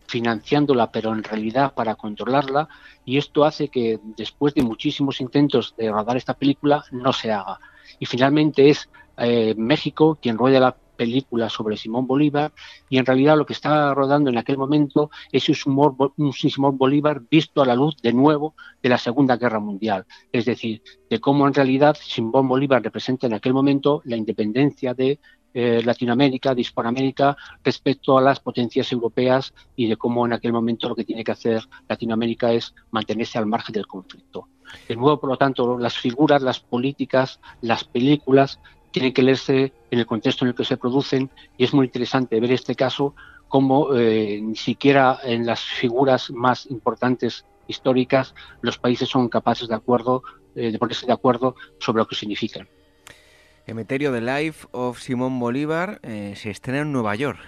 financiándola, pero en realidad para controlarla, y esto hace que después de muchísimos intentos de rodar esta película no se haga. Y finalmente es eh, México quien rueda la película sobre Simón Bolívar y en realidad lo que está rodando en aquel momento es un Simón Bolívar visto a la luz de nuevo de la Segunda Guerra Mundial, es decir, de cómo en realidad Simón Bolívar representa en aquel momento la independencia de eh, Latinoamérica, de Hispanoamérica, respecto a las potencias europeas y de cómo en aquel momento lo que tiene que hacer Latinoamérica es mantenerse al margen del conflicto. De nuevo, por lo tanto, las figuras, las políticas, las películas tienen que leerse en el contexto en el que se producen y es muy interesante ver este caso como eh, ni siquiera en las figuras más importantes históricas los países son capaces de acuerdo eh, de ponerse de acuerdo sobre lo que significan. Emeterio The Life of Simón Bolívar eh, se estrena en Nueva York.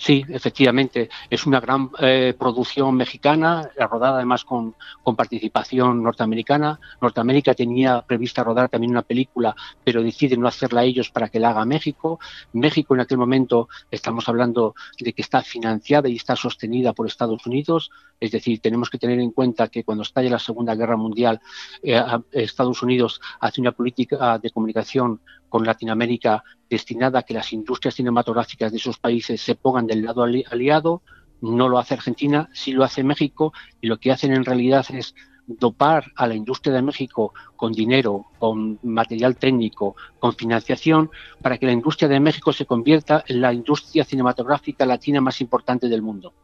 Sí, efectivamente, es una gran eh, producción mexicana, rodada además con, participación norteamericana. Norteamérica tenía prevista rodar también una película, pero decide no hacerla ellos para que la haga México. México en aquel momento estamos hablando de que está financiada y está sostenida por Estados Unidos, es decir, tenemos que tener en cuenta que cuando estalla la Segunda Guerra Mundial, eh, Estados Unidos hace una política de comunicación con Latinoamérica destinada a que las industrias cinematográficas de esos países se pongan del lado aliado. No lo hace Argentina, sí lo hace México y lo que hacen en realidad es dopar a la industria de México con dinero, con material técnico, con financiación, para que la industria de México se convierta en la industria cinematográfica latina más importante del mundo.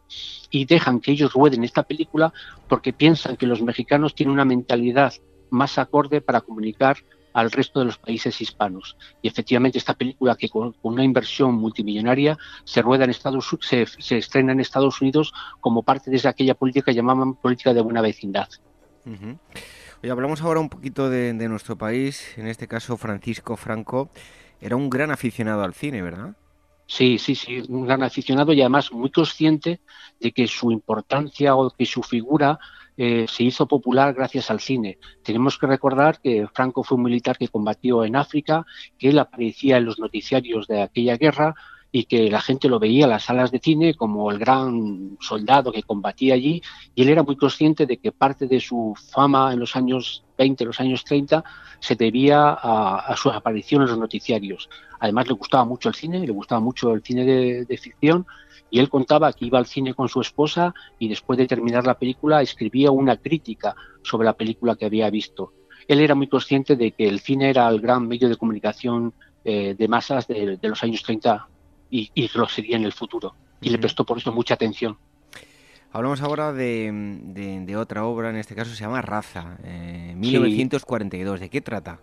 Y dejan que ellos rueden esta película porque piensan que los mexicanos tienen una mentalidad más acorde para comunicar al resto de los países hispanos. Y efectivamente esta película que con, una inversión multimillonaria se rueda en Estados se, se estrena en Estados Unidos como parte de aquella política que llamaban política de buena vecindad. Oye, hablamos ahora un poquito de, de nuestro país, en este caso Francisco Franco, era un gran aficionado al cine, ¿verdad? Sí, sí, sí, un gran aficionado y además muy consciente de que su importancia o que su figura eh, se hizo popular gracias al cine. Tenemos que recordar que Franco fue un militar que combatió en África, que él aparecía en los noticiarios de aquella guerra y que la gente lo veía en las salas de cine como el gran soldado que combatía allí y él era muy consciente de que parte de su fama en los años 20, los años 30 se debía a, su aparición en los noticiarios. Además le gustaba mucho el cine, le gustaba mucho el cine de ficción y él contaba que iba al cine con su esposa y después de terminar la película escribía una crítica sobre la película que había visto. Él era muy consciente de que el cine era el gran medio de comunicación eh, de masas de, los años 30 y, y, lo sería en el futuro. Y le prestó por eso mucha atención. Hablamos ahora de, otra obra, en este caso se llama Raza, 1942. Eh, ¿De qué trata?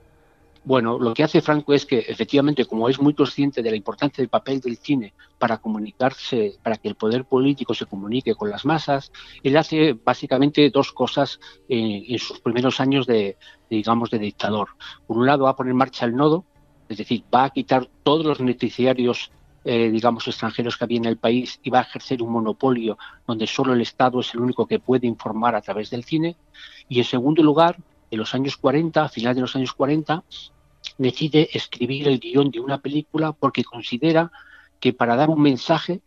Bueno, lo que hace Franco es que efectivamente, como es muy consciente de la importancia del papel del cine para comunicarse, para que el poder político se comunique con las masas, él hace básicamente dos cosas en, sus primeros años de, digamos, de dictador. Por un lado, va a poner en marcha el nodo, es decir, va a quitar todos los noticiarios eh, digamos, extranjeros que había en el país y va a ejercer un monopolio donde solo el Estado es el único que puede informar a través del cine. Y en segundo lugar, en los años 40, a finales de los años 40, decide escribir el guion de una película porque considera que para dar un mensaje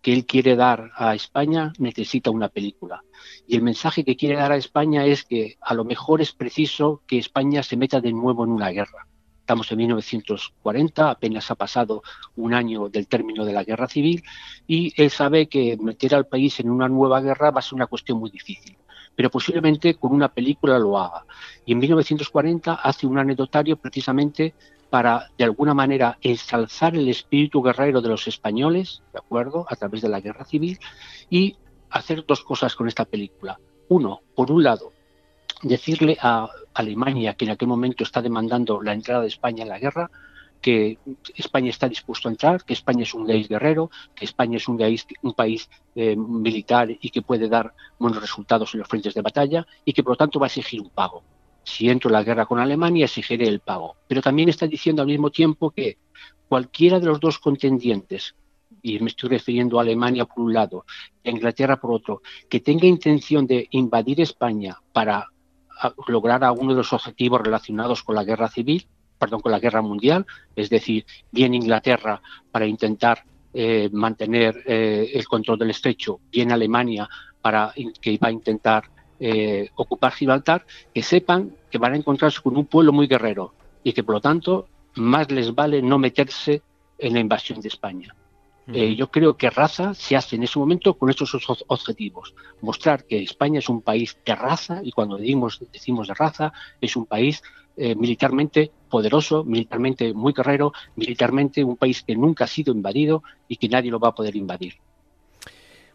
que él quiere dar a España necesita una película. Y el mensaje que quiere dar a España es que a lo mejor es preciso que España se meta de nuevo en una guerra. Estamos en 1940, apenas ha pasado un año del término de la guerra civil y él sabe que meter al país en una nueva guerra va a ser una cuestión muy difícil pero posiblemente con una película lo haga. Y en 1940 hace un anecdotario precisamente para, de alguna manera, ensalzar el espíritu guerrero de los españoles, ¿de acuerdo?, a través de la guerra civil, y hacer dos cosas con esta película. Uno, por un lado, decirle a, Alemania, que en aquel momento está demandando la entrada de España en la guerra, que España está dispuesto a entrar, que España es un país guerrero, que España es un país, un país eh, militar y que puede dar buenos resultados en los frentes de batalla y que por lo tanto va a exigir un pago. Si entro en la guerra con Alemania, exigiré el pago. Pero también está diciendo al mismo tiempo que cualquiera de los dos contendientes, y me estoy refiriendo a Alemania por un lado a Inglaterra por otro, que tenga intención de invadir España para lograr alguno de los objetivos relacionados con la guerra civil, perdón, con la guerra mundial, es decir, bien Inglaterra para intentar eh, mantener eh, el control del estrecho, bien Alemania para que va a intentar eh, ocupar Gibraltar, que sepan que van a encontrarse con un pueblo muy guerrero y que por lo tanto más les vale no meterse en la invasión de España. Eh, yo creo que raza se hace en ese momento con estos objetivos. Mostrar que España es un país de raza y cuando decimos, decimos de raza es un país eh, militarmente poderoso, militarmente muy guerrero, militarmente un país que nunca ha sido invadido y que nadie lo va a poder invadir.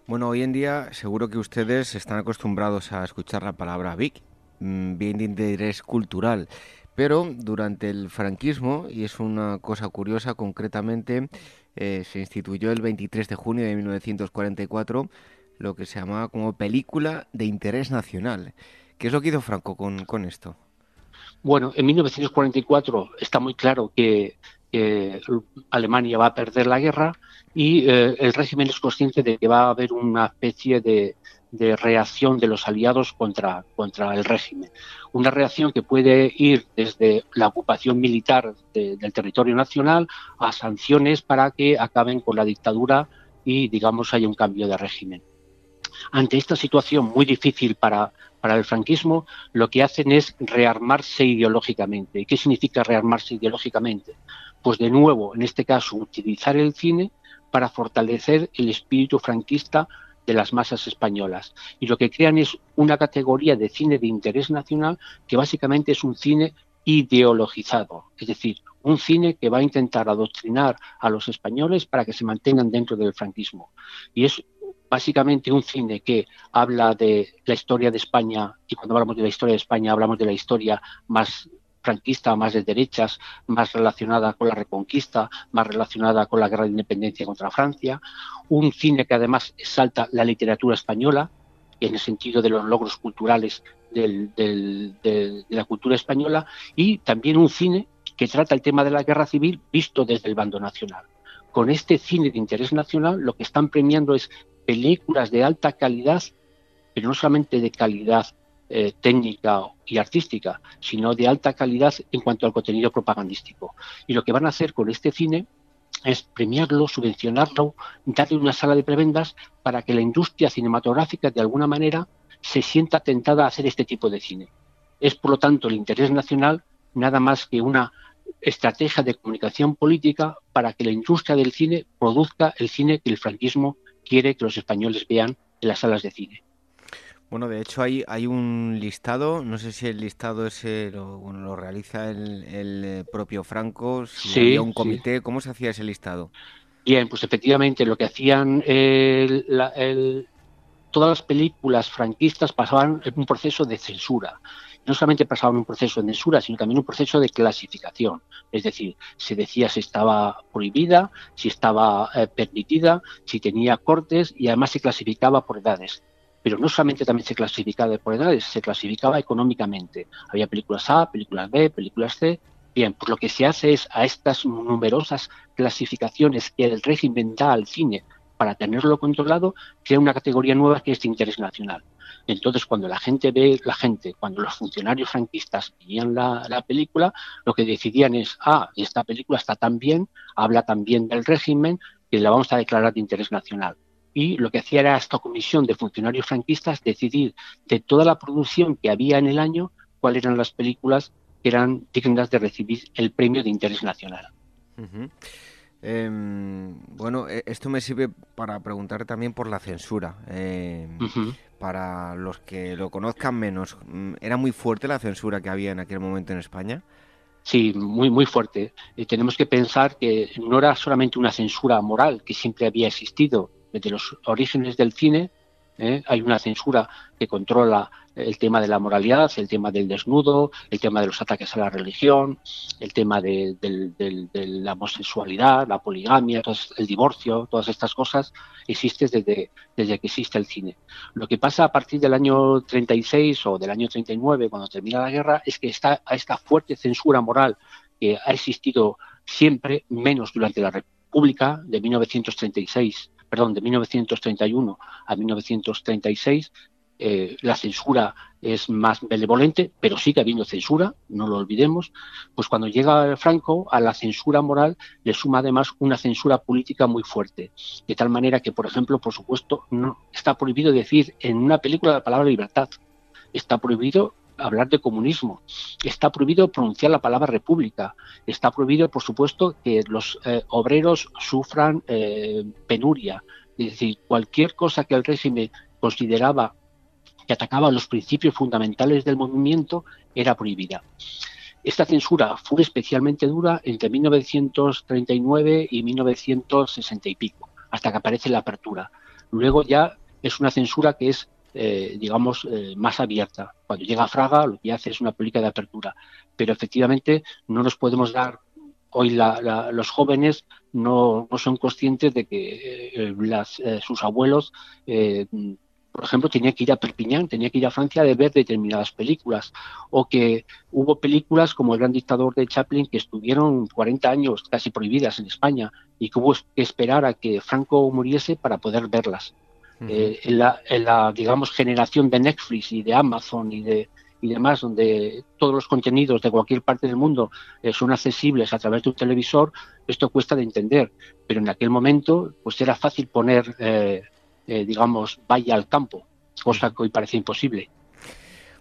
Bueno, hoy en día seguro que ustedes están acostumbrados a escuchar la palabra BIC, mm, bien de interés cultural. Pero durante el franquismo, y es una cosa curiosa concretamente, eh, se instituyó el 23 de junio de 1944 lo que se llamaba como película de interés nacional. ¿Qué es lo que hizo Franco con, esto? Bueno, en 1944 está muy claro que Alemania va a perder la guerra y eh, el régimen es consciente de que va a haber una especie de, reacción de los aliados contra, contra el régimen. Una reacción que puede ir desde la ocupación militar del territorio nacional a sanciones para que acaben con la dictadura y, digamos, haya un cambio de régimen. Ante esta situación muy difícil para, para el franquismo, lo que hacen es rearmarse ideológicamente. ¿Y qué significa rearmarse ideológicamente? Pues de nuevo, en este caso, utilizar el cine para fortalecer el espíritu franquista de las masas españolas. Y lo que crean es una categoría de cine de interés nacional que básicamente es un cine ideologizado, es decir, un cine que va a intentar adoctrinar a los españoles para que se mantengan dentro del franquismo. Y es básicamente un cine que habla de la historia de España, y cuando hablamos de la historia de España hablamos de la historia más franquista, más de derechas, más relacionada con la reconquista, más relacionada con la guerra de independencia contra Francia, un cine que además exalta la literatura española, en el sentido de los logros culturales de la cultura española, y también un cine que trata el tema de la guerra civil visto desde el bando nacional. Con este cine de interés nacional lo que están premiando es películas de alta calidad, pero no solamente de calidad eh, técnica y artística, sino de alta calidad en cuanto al contenido propagandístico. Y lo que van a hacer con este cine es premiarlo, subvencionarlo, darle una sala de prebendas para que la industria cinematográfica de alguna manera se sienta tentada a hacer este tipo de cine. Es por lo tanto el interés nacional nada más que una estrategia de comunicación política para que la industria del cine produzca el cine que el franquismo quiere que los españoles vean en las salas de cine. Bueno, de hecho hay, hay un listado, no sé si el listado ese lo, bueno, lo realiza el, el, propio Franco, si había un comité, ¿cómo se hacía ese listado? Bien, pues efectivamente lo que hacían el, todas las películas franquistas pasaban un proceso de censura. No solamente pasaban un proceso de censura, sino también un proceso de clasificación. Es decir, se decía si estaba prohibida, si estaba eh, permitida, si tenía cortes y además se clasificaba por edades pero no solamente también se clasificaba por edades, se clasificaba económicamente. Había películas A, películas B, películas C. Bien, pues lo que se hace es a estas numerosas clasificaciones que el régimen da al cine para tenerlo controlado, crea una categoría nueva que es de interés nacional. Entonces, cuando la gente ve, la gente, cuando los funcionarios franquistas veían la, la, película, lo que decidían es, ah, esta película está tan bien, habla tan bien del régimen, que la vamos a declarar de interés nacional y lo que hacía era esta comisión de funcionarios franquistas decidir de toda la producción que había en el año cuáles eran las películas que eran dignas de recibir el premio de interés nacional. Em, bueno, e, esto me sirve para preguntar también por la censura. Em, para los que lo conozcan menos, mm, ¿era muy fuerte la censura que había en aquel momento en España? Sí, muy, muy fuerte. Y tenemos que pensar que no era solamente una censura moral que siempre había existido, desde los orígenes del cine, ¿eh? Hay una censura que controla el tema de la moralidad, el tema del desnudo, el tema de los ataques a la religión, el tema de, la homosexualidad, la poligamia, el divorcio, todas estas cosas existen desde, desde que existe el cine. Lo que pasa a partir del año 36 o del año 39, cuando termina la guerra, es que está esta fuerte censura moral que ha existido siempre, menos durante la República de 1936 perdón, de 1931 a 1936, eh, la censura es más benevolente, pero sigue habiendo censura, no lo olvidemos, pues cuando llega Franco a la censura moral le suma además una censura política muy fuerte, de tal manera que, por ejemplo, por supuesto, no está prohibido decir en una película la palabra libertad, está prohibido hablar de comunismo. Está prohibido pronunciar la palabra república. Está prohibido, por supuesto, que los eh, obreros sufran eh, penuria. Es decir, cualquier cosa que el régimen consideraba que atacaba los principios fundamentales del movimiento era prohibida. Esta censura fue especialmente dura entre 1939 y 1960 y pico, hasta que aparece la apertura. Luego ya es una censura que es eh, digamos, eh, más abierta. Cuando llega Fraga, lo que hace es una política de apertura. Pero efectivamente no nos podemos dar, hoy los jóvenes no, son conscientes de que eh, las, sus abuelos, por ejemplo, tenían que ir a Perpiñán, tenían que ir a Francia de ver determinadas películas. O que hubo películas como El Gran Dictador de Chaplin que estuvieron 40 años casi prohibidas en España y que hubo que esperar a que Franco muriese para poder verlas. Eh, en, la, digamos, generación de Netflix y de Amazon y de y demás, donde todos los contenidos de cualquier parte del mundo eh, son accesibles a través de un televisor, esto cuesta de entender. Pero en aquel momento, pues era fácil poner, eh, digamos, vaya al campo, cosa que hoy parece imposible.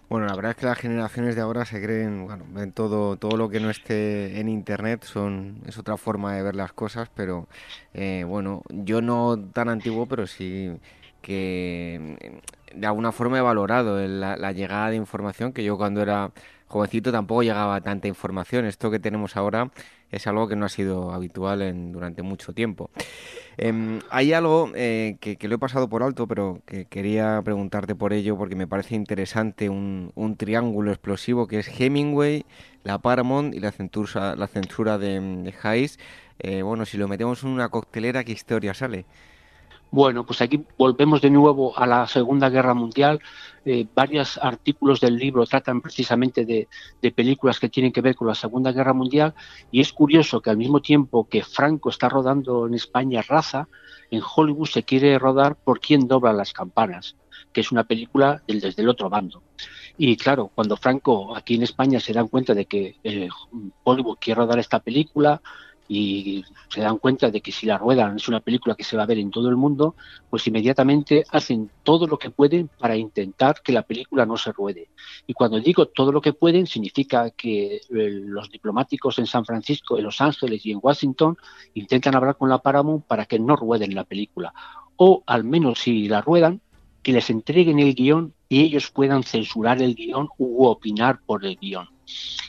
Bueno, la verdad es que las generaciones de ahora se creen, bueno, ven todo, todo lo que no esté en internet, son, es otra forma de ver las cosas, pero bueno, yo no tan antiguo, pero sí que mm, de alguna forma he valorado la, llegada de información, que yo cuando era jovencito tampoco llegaba tanta información. Esto que tenemos ahora es algo que no ha sido habitual en, durante mucho tiempo. Em, hay algo eh, que, lo he pasado por alto, pero que quería preguntarte por ello porque me parece interesante, un, triángulo explosivo que es Hemingway, la Paramount y la censura, la censura de, de. Eh, bueno, si lo metemos en una coctelera, ¿qué historia sale? Bueno, pues aquí volvemos de nuevo a la Segunda Guerra Mundial. Eh, varios artículos del libro tratan precisamente de, películas que tienen que ver con la Segunda Guerra Mundial y es curioso que al mismo tiempo que Franco está rodando en España Raza, en Hollywood se quiere rodar por quién dobla las campanas, que es una película del, desde el otro bando. Y claro, cuando Franco aquí en España se dan cuenta de que eh, Hollywood quiere rodar esta película, y se dan cuenta de que si la ruedan es una película que se va a ver en todo el mundo, pues inmediatamente hacen todo lo que pueden para intentar que la película no se ruede. Y cuando digo todo lo que pueden, significa que eh, los diplomáticos en San Francisco, en Los Ángeles y en Washington intentan hablar con la Paramount para que no rueden la película. O al menos si la ruedan, que les entreguen el guion y ellos puedan censurar el guion u opinar por el guion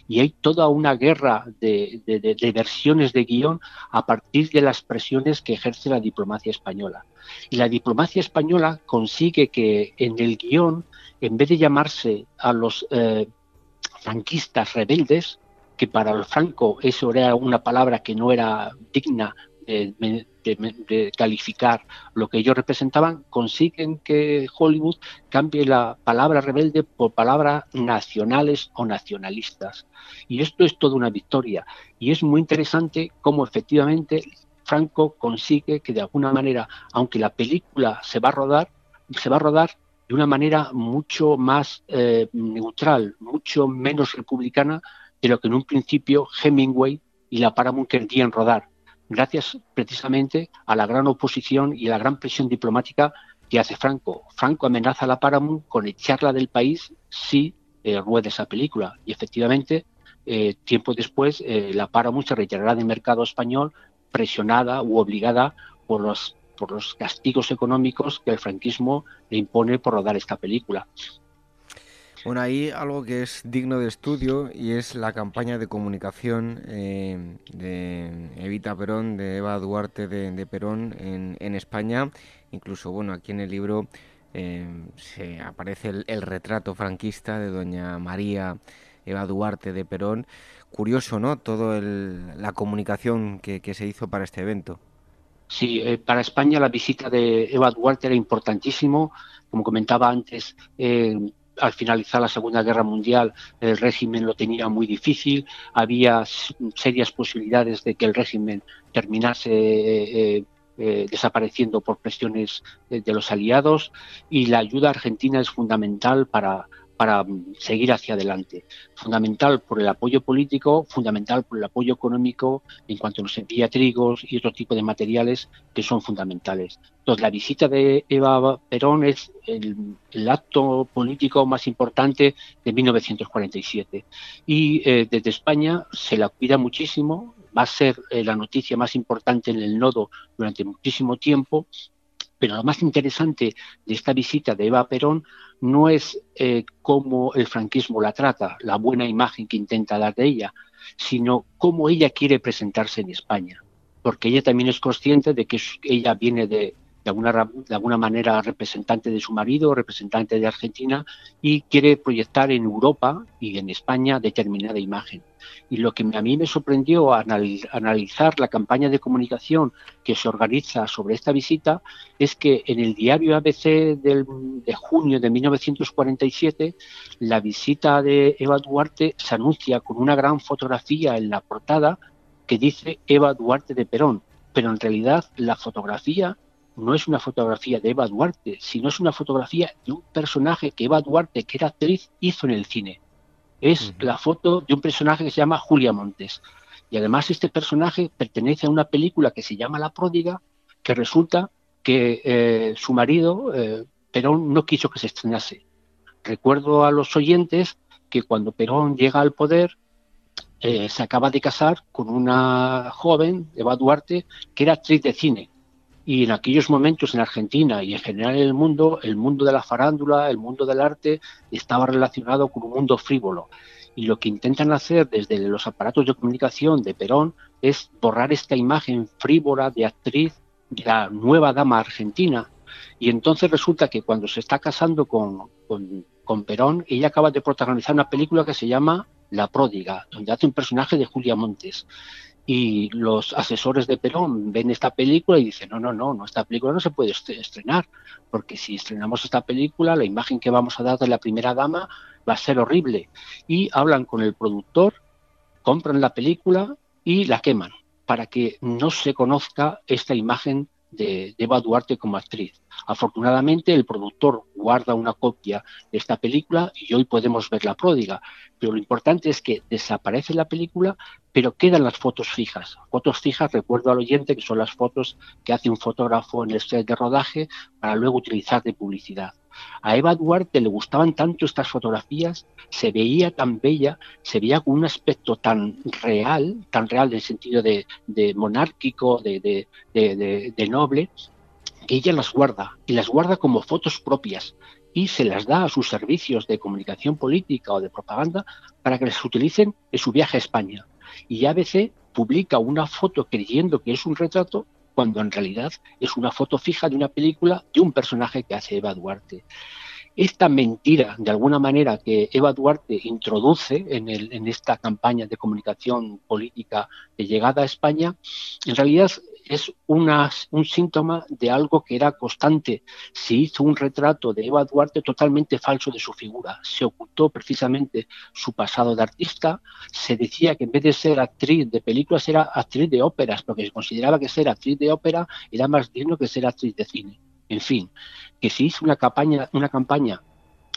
y hay toda una guerra de, versiones de guion a partir de las presiones que ejerce la diplomacia española. Y la diplomacia española consigue que en el guion, en vez de llamarse a los eh, franquistas rebeldes, que para el Franco eso era una palabra que no era digna de, calificar lo que ellos representaban, consiguen que Hollywood cambie la palabra rebelde por palabras nacionales o nacionalistas. Y esto es toda una victoria. Y es muy interesante cómo efectivamente Franco consigue que de alguna manera, aunque la película se va a rodar, se va a rodar de una manera mucho más eh, neutral, mucho menos republicana de lo que en un principio Hemingway y la Paramount querían rodar gracias precisamente a la gran oposición y la gran presión diplomática que hace Franco. Franco amenaza a la Paramount con echarla del país si eh, rueda esa película. Y efectivamente, eh, tiempo después, eh, la Paramount se retirará del mercado español presionada u obligada por los, por los castigos económicos que el franquismo le impone por rodar esta película. Bueno, ahí algo que es digno de estudio y es la campaña de comunicación eh, de Evita Perón, de Eva Duarte de, Perón en, España. Incluso, bueno, aquí en el libro se aparece el, retrato franquista de doña María Eva Duarte de Perón. Curioso, ¿no? Todo la comunicación que, se hizo para este evento. Sí, eh, para España la visita de Eva Duarte era importantísimo. Como comentaba antes, eh, al finalizar la Segunda Guerra Mundial el régimen lo tenía muy difícil, había serias posibilidades de que el régimen terminase eh, desapareciendo por presiones de los aliados. Y la ayuda argentina es fundamental para, para seguir hacia adelante. Fundamental por el apoyo político, fundamental por el apoyo económico en cuanto nos envía trigos y otro tipo de materiales que son fundamentales. Entonces, la visita de Eva Perón es el, acto político más importante de 1947. Y eh, desde España se la cuida muchísimo, va a ser eh, la noticia más importante en el nodo durante muchísimo tiempo pero lo más interesante de esta visita de Eva Perón no es eh, cómo el franquismo la trata, la buena imagen que intenta dar de ella, sino cómo ella quiere presentarse en España. Porque ella también es consciente de que ella viene de, de alguna, de alguna manera representante de su marido, representante de Argentina, y quiere proyectar en Europa y en España determinada imagen. Y lo que a mí me sorprendió al analizar la campaña de comunicación que se organiza sobre esta visita es que en el diario ABC de junio de 1947, la visita de Eva Duarte se anuncia con una gran fotografía en la portada que dice Eva Duarte de Perón, pero en realidad la fotografía no es una fotografía de Eva Duarte, sino es una fotografía de un personaje que Eva Duarte, que era actriz, hizo en el cine. Es la foto de un personaje que se llama Julia Montes. Y además este personaje pertenece a una película que se llama La Pródiga, que resulta que eh, su marido, eh, Perón, no quiso que se estrenase. Recuerdo a los oyentes que cuando Perón llega al poder, eh, se acaba de casar con una joven, Eva Duarte, que era actriz de cine y en aquellos momentos en Argentina y en general en el mundo, el mundo de la farándula, el mundo del arte, estaba relacionado con un mundo frívolo. Y lo que intentan hacer desde los aparatos de comunicación de Perón es borrar esta imagen frívola de actriz de la nueva dama argentina. Y entonces resulta que cuando se está casando con, con, con Perón, ella acaba de protagonizar una película que se llama La Pródiga, donde hace un personaje de Julia Montes y los asesores de Perón ven esta película y dicen, no, no, no, no, esta película no se puede estrenar, porque si estrenamos esta película, la imagen que vamos a dar de la primera dama va a ser horrible. Y hablan con el productor, compran la película y la queman, para que no se conozca esta imagen de, Eva Duarte como actriz. Afortunadamente, el productor guarda una copia de esta película y hoy podemos ver la pródiga. Pero lo importante es que desaparece la película, pero quedan las fotos fijas. Fotos fijas, recuerdo al oyente, que son las fotos que hace un fotógrafo en el set de rodaje para luego utilizar de publicidad. A Eva Duarte le gustaban tanto estas fotografías, se veía tan bella, se veía con un aspecto tan real, tan real en el sentido de, monárquico, de, de noble, que ella las guarda y las guarda como fotos propias y se las da a sus servicios de comunicación política o de propaganda para que las utilicen en su viaje a España. Y ABC publica una foto creyendo que es un retrato cuando en realidad es una foto fija de una película de un personaje que hace Eva Duarte. Esta mentira, de alguna manera, que Eva Duarte introduce en, esta campaña de comunicación política de llegada a España, en realidad es un síntoma de algo que era constante. Se hizo un retrato de Eva Duarte totalmente falso de su figura. Se ocultó precisamente su pasado de artista. Se decía que en vez de ser actriz de películas era actriz de óperas, porque se consideraba que ser actriz de ópera era más digno que ser actriz de cine. En fin, que se hizo una campaña, una campaña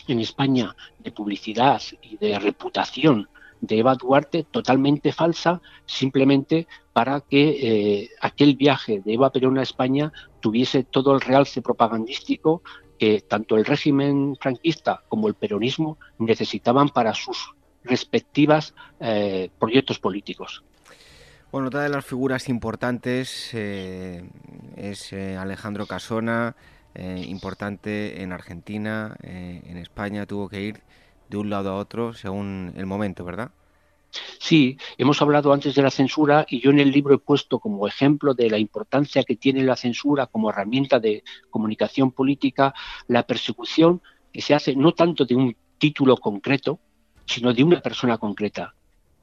en España de publicidad y de reputación de Eva Duarte totalmente falsa, simplemente para que eh, aquel viaje de Eva Perón a España tuviese todo el realce propagandístico que tanto el régimen franquista como el peronismo necesitaban para sus respectivas eh, proyectos políticos. Bueno, otra de las figuras importantes eh, es Alejandro Casona, importante en Argentina, en España, tuvo que ir de un lado a otro según el momento, ¿verdad? Sí, hemos hablado antes de la censura y yo en el libro he puesto como ejemplo de la importancia que tiene la censura como herramienta de comunicación política la persecución que se hace no tanto de un título concreto, sino de una persona concreta.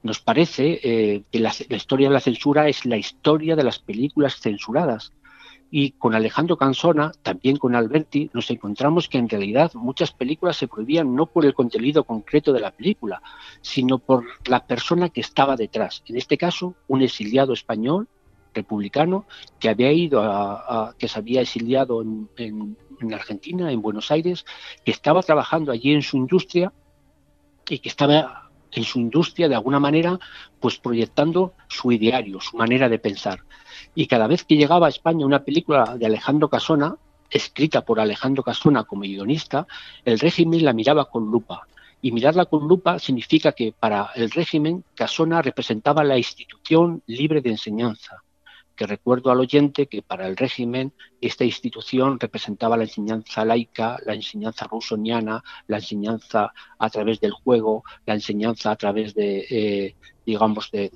Nos parece eh, que la, historia de la censura es la historia de las películas censuradas. Y con Alejandro Cansona, también con Alberti, nos encontramos que en realidad muchas películas se prohibían no por el contenido concreto de la película, sino por la persona que estaba detrás. En este caso, un exiliado español, republicano, que había ido a, que se había exiliado en Argentina, en Buenos Aires, que estaba trabajando allí en su industria y que estaba en su industria de alguna manera pues proyectando su ideario, su manera de pensar. Y cada vez que llegaba a España una película de Alejandro Casona, escrita por Alejandro Casona como guionista, el régimen la miraba con lupa. Y mirarla con lupa significa que para el régimen Casona representaba la institución libre de enseñanza, que recuerdo al oyente que para el régimen esta institución representaba la enseñanza laica, la enseñanza rusoniana, la enseñanza a través del juego, la enseñanza a través de, eh, digamos, de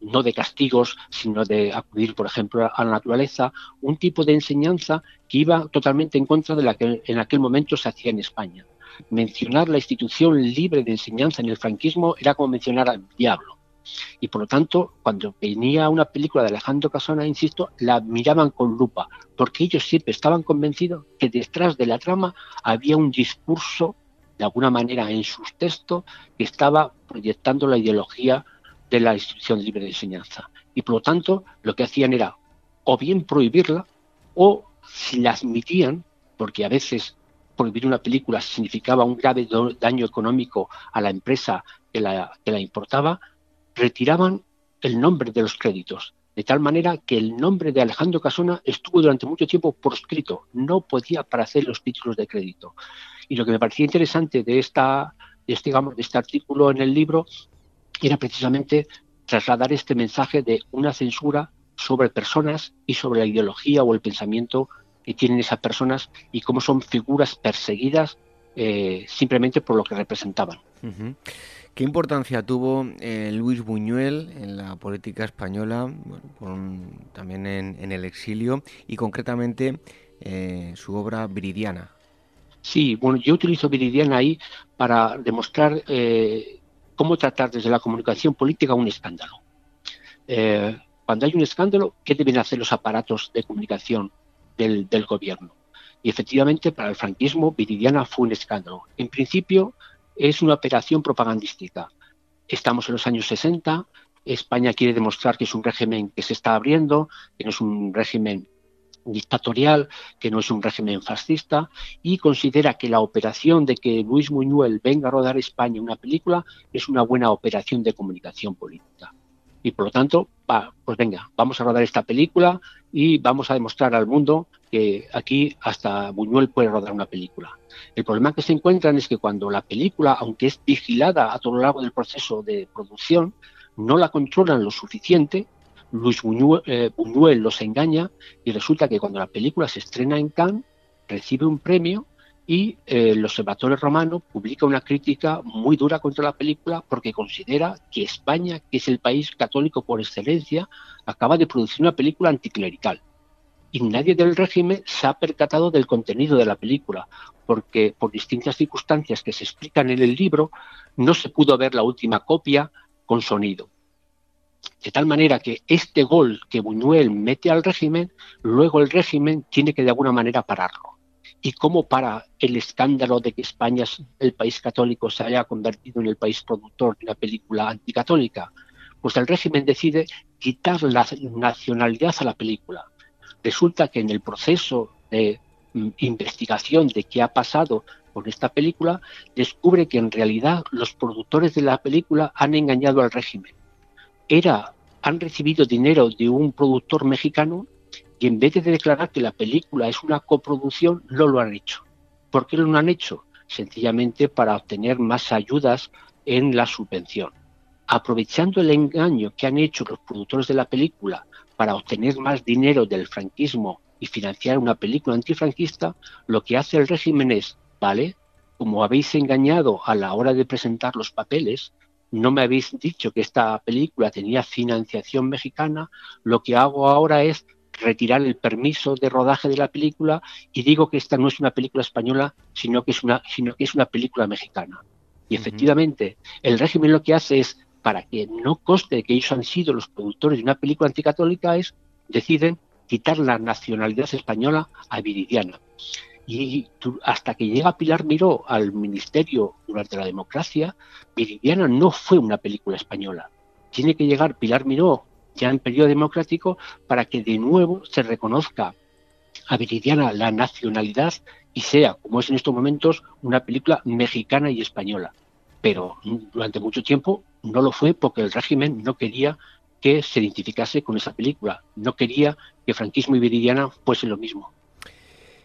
no de castigos, sino de acudir, por ejemplo, a la naturaleza, un tipo de enseñanza que iba totalmente en contra de la que en aquel momento se hacía en España. Mencionar la institución libre de enseñanza en el franquismo era como mencionar al diablo y por lo tanto, cuando venía una película de Alejandro Casona, insisto, la miraban con lupa, porque ellos siempre estaban convencidos que detrás de la trama había un discurso, de alguna manera, en sus textos, que estaba proyectando la ideología de la instrucción libre de enseñanza. Y por lo tanto, lo que hacían era o bien prohibirla, o si la admitían, porque a veces prohibir una película significaba un grave daño económico a la empresa que la, que la importaba, retiraban el nombre de los créditos, de tal manera que el nombre de Alejandro Casona estuvo durante mucho tiempo por escrito, no podía aparecer los títulos de crédito. Y lo que me parecía interesante de, esta, de este, digamos, de este artículo en el libro era precisamente trasladar este mensaje de una censura sobre personas y sobre la ideología o el pensamiento que tienen esas personas y cómo son figuras perseguidas eh, simplemente por lo que representaban. ¿Qué importancia tuvo eh, Luis Buñuel en la política española, también en, el exilio, y concretamente eh, su obra Viridiana? Sí, bueno, yo utilizo Viridiana ahí para demostrar eh, cómo tratar desde la comunicación política un escándalo. cuando hay un escándalo, ¿qué deben hacer los aparatos de comunicación del, del gobierno? Y efectivamente, para el franquismo, Viridiana fue un escándalo. En principio, es una operación propagandística. Estamos en los años 60, España quiere demostrar que es un régimen que se está abriendo, que no es un régimen dictatorial, que no es un régimen fascista, y considera que la operación de que Luis Buñuel venga a rodar España una película es una buena operación de comunicación política. Y por lo tanto, va, pues venga, vamos a rodar esta película y vamos a demostrar al mundo que aquí hasta Buñuel puede rodar una película. El problema que se encuentran es que cuando la película, aunque es vigilada a todo lo largo del proceso de producción, no la controlan lo suficiente, Luis Buñuel, eh, Buñuel los engaña y resulta que cuando la película se estrena en Cannes, recibe un premio y eh, el Observatorio Romano publica una crítica muy dura contra la película porque considera que España, que es el país católico por excelencia, acaba de producir una película anticlerical y nadie del régimen se ha percatado del contenido de la película, porque por distintas circunstancias que se explican en el libro, no se pudo ver la última copia con sonido. De tal manera que este gol que Buñuel mete al régimen, luego el régimen tiene que de alguna manera pararlo. ¿Y cómo para el escándalo de que España, el país católico, se haya convertido en el país productor de una película anticatólica? Pues el régimen decide quitar la nacionalidad a la película Resulta que en el proceso de mm, investigación de qué ha pasado con esta película, descubre que en realidad los productores de la película han engañado al régimen. Era, han recibido dinero de un productor mexicano y en vez de declarar que la película es una coproducción, no lo han hecho. ¿Por qué no lo han hecho? Sencillamente para obtener más ayudas en la subvención. Aprovechando el engaño que han hecho los productores de la película para obtener más dinero del franquismo y financiar una película antifranquista, lo que hace el régimen es, vale, como habéis engañado a la hora de presentar los papeles, no me habéis dicho que esta película tenía financiación mexicana, lo que hago ahora es retirar el permiso de rodaje de la película y digo que esta no es una película española, sino que es una, sino que es una película mexicana. Y efectivamente, el régimen lo que hace es, para que no coste que ellos han sido los productores de una película anticatólica, es deciden quitar la nacionalidad española a Viridiana. Y hasta que llega Pilar Miró al ministerio durante la democracia, Viridiana no fue una película española. Tiene que llegar Pilar Miró ya en periodo democrático para que de nuevo se reconozca a Viridiana la nacionalidad y sea, como es en estos momentos, una película mexicana y española. Pero durante mucho tiempo no lo fue porque el régimen no quería que se identificase con esa película, no quería que franquismo y Viridiana fuesen lo mismo.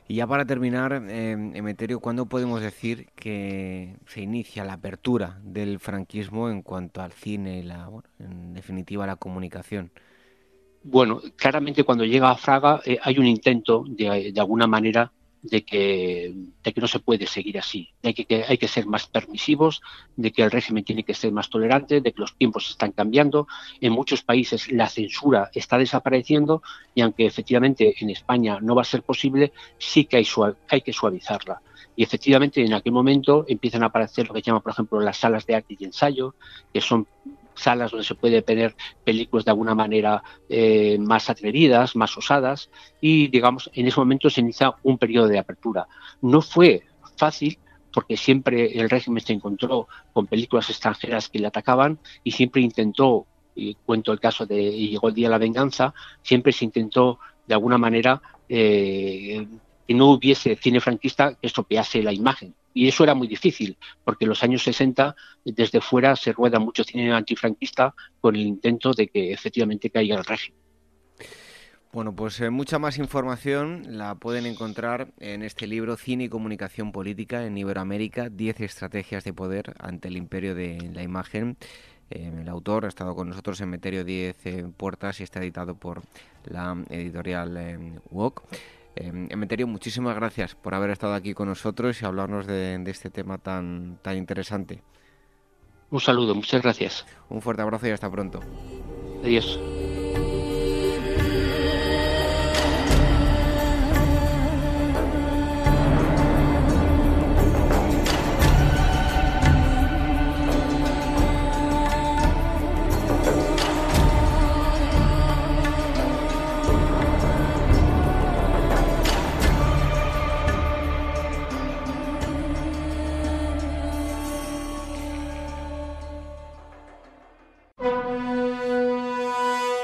Y ya para terminar, eh, Emeterio, ¿cuándo podemos decir que se inicia la apertura del franquismo en cuanto al cine y, la, en definitiva, la comunicación? Bueno, claramente cuando llega a Fraga eh, hay un intento de alguna manera de que, de que no se puede seguir así, de que, hay que ser más permisivos, de que el régimen tiene que ser más tolerante, de que los tiempos están cambiando. En muchos países la censura está desapareciendo y aunque efectivamente en España no va a ser posible, sí que hay, hay que suavizarla. Y efectivamente en aquel momento empiezan a aparecer lo que llama, por ejemplo, las salas de arte y ensayo, que son salas donde se puede tener películas de alguna manera eh, más atrevidas, más osadas, y digamos, en ese momento se inicia un periodo de apertura. No fue fácil porque siempre el régimen se encontró con películas extranjeras que le atacaban y siempre intentó, y cuento el caso de Llegó el Día de la Venganza, siempre se intentó de alguna manera eh, que no hubiese cine franquista que estropease la imagen. Y eso era muy difícil, porque en los años 60 desde fuera se rueda mucho cine antifranquista con el intento de que efectivamente caiga el régimen. Bueno, pues eh, mucha más información la pueden encontrar en este libro Cine y Comunicación Política en Iberoamérica, 10 estrategias de poder ante el imperio de la imagen. Eh, el autor ha estado con nosotros en Meterio 10 eh, Puertas y está editado por la editorial WOC. Eh, Emeterio, muchísimas gracias por haber estado aquí con nosotros y hablarnos de, de este tema tan, tan interesante. Un saludo, muchas gracias. Un fuerte abrazo y hasta pronto. Adiós.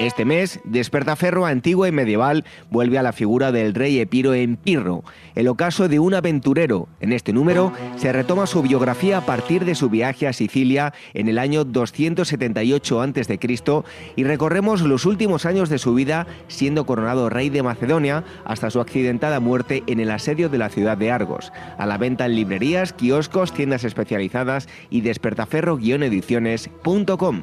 Este mes, Despertaferro antiguo y medieval vuelve a la figura del rey Epiro en Pirro, el ocaso de un aventurero. En este número se retoma su biografía a partir de su viaje a Sicilia en el año 278 a.C. y recorremos los últimos años de su vida siendo coronado rey de Macedonia hasta su accidentada muerte en el asedio de la ciudad de Argos. A la venta en librerías, kioscos, tiendas especializadas y despertaferro-ediciones.com.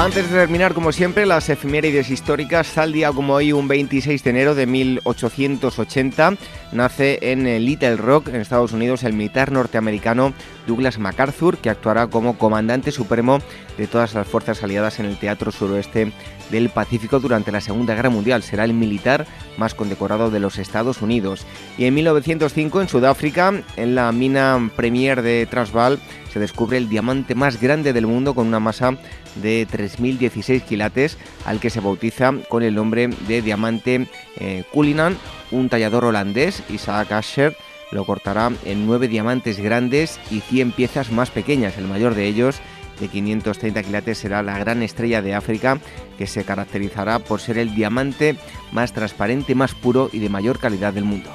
Antes de terminar, como siempre, las efemérides históricas, tal día como hoy, un 26 de enero de 1880, nace en Little Rock, en Estados Unidos, el militar norteamericano Douglas MacArthur, que actuará como comandante supremo de todas las fuerzas aliadas en el Teatro Suroeste del Pacífico durante la Segunda Guerra Mundial. Será el militar más condecorado de los Estados Unidos. Y en 1905, en Sudáfrica, en la mina Premier de Transvaal, se descubre el diamante más grande del mundo con una masa de 3.016 quilates, al que se bautiza con el nombre de diamante eh, Cullinan. Un tallador holandés, Isaac Asher, lo cortará en nueve diamantes grandes y 100 piezas más pequeñas. El mayor de ellos de 530 quilates será la gran estrella de África que se caracterizará por ser el diamante más transparente, más puro y de mayor calidad del mundo.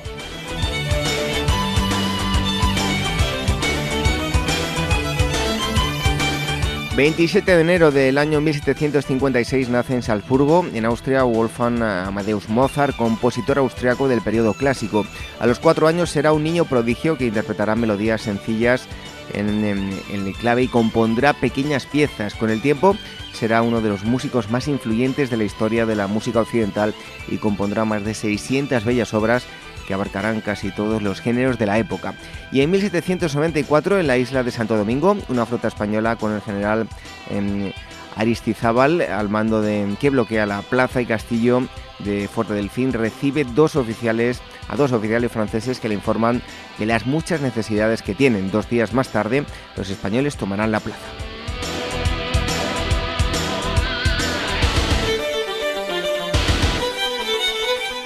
27 de enero del año 1756 nace en Salzburgo, en Austria, Wolfgang Amadeus Mozart, compositor austriaco del periodo clásico. A los cuatro años será un niño prodigio que interpretará melodías sencillas en, el clave y compondrá pequeñas piezas. Con el tiempo será uno de los músicos más influyentes de la historia de la música occidental y compondrá más de 600 bellas obras que abarcarán casi todos los géneros de la época. Y en 1794, en la isla de Santo Domingo, una flota española con el general em, Aristizábal al mando de que bloquea la plaza y castillo de Fuerte Delfín recibe dos oficiales a dos oficiales franceses que le informan de las muchas necesidades que tienen. Dos días más tarde, los españoles tomarán la plaza.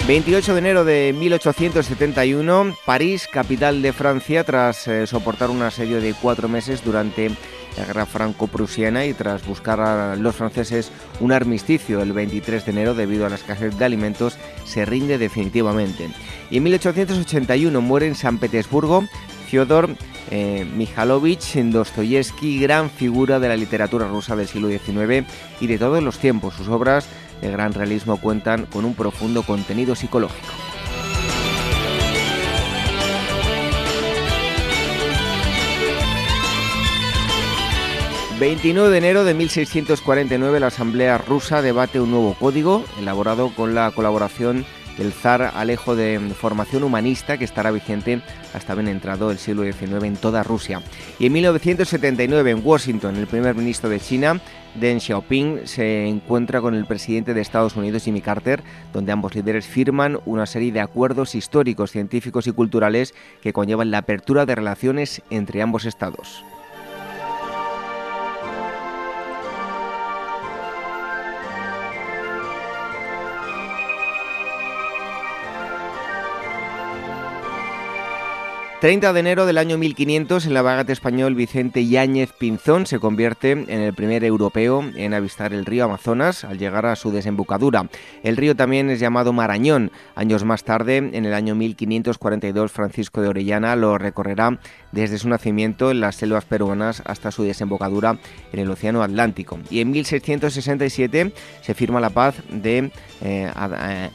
28 de enero de 1871, París, capital de Francia, tras eh, soportar un asedio de cuatro meses durante la guerra franco-prusiana y tras buscar a los franceses un armisticio el 23 de enero debido a la escasez de alimentos, se rinde definitivamente. Y en 1881 muere en San Petersburgo Fyodor eh, Mikhailovich Dostoyevsky, gran figura de la literatura rusa del siglo XIX y de todos los tiempos. Sus obras de gran realismo cuentan con un profundo contenido psicológico. ...29 de enero de 1649... ...la Asamblea Rusa debate un nuevo código... ...elaborado con la colaboración el zar Alejo de formación humanista que estará vigente hasta bien entrado el siglo XIX en toda Rusia. Y en 1979 en Washington el primer ministro de China, Deng Xiaoping, se encuentra con el presidente de Estados Unidos, Jimmy Carter, donde ambos líderes firman una serie de acuerdos históricos, científicos y culturales que conllevan la apertura de relaciones entre ambos estados. 30 de enero del año 1500, el navegante español Vicente Yáñez Pinzón se convierte en el primer europeo en avistar el río Amazonas al llegar a su desembocadura. El río también es llamado Marañón. Años más tarde, en el año 1542, Francisco de Orellana lo recorrerá desde su nacimiento en las selvas peruanas hasta su desembocadura en el Océano Atlántico. Y en 1667 se firma la paz de eh, eh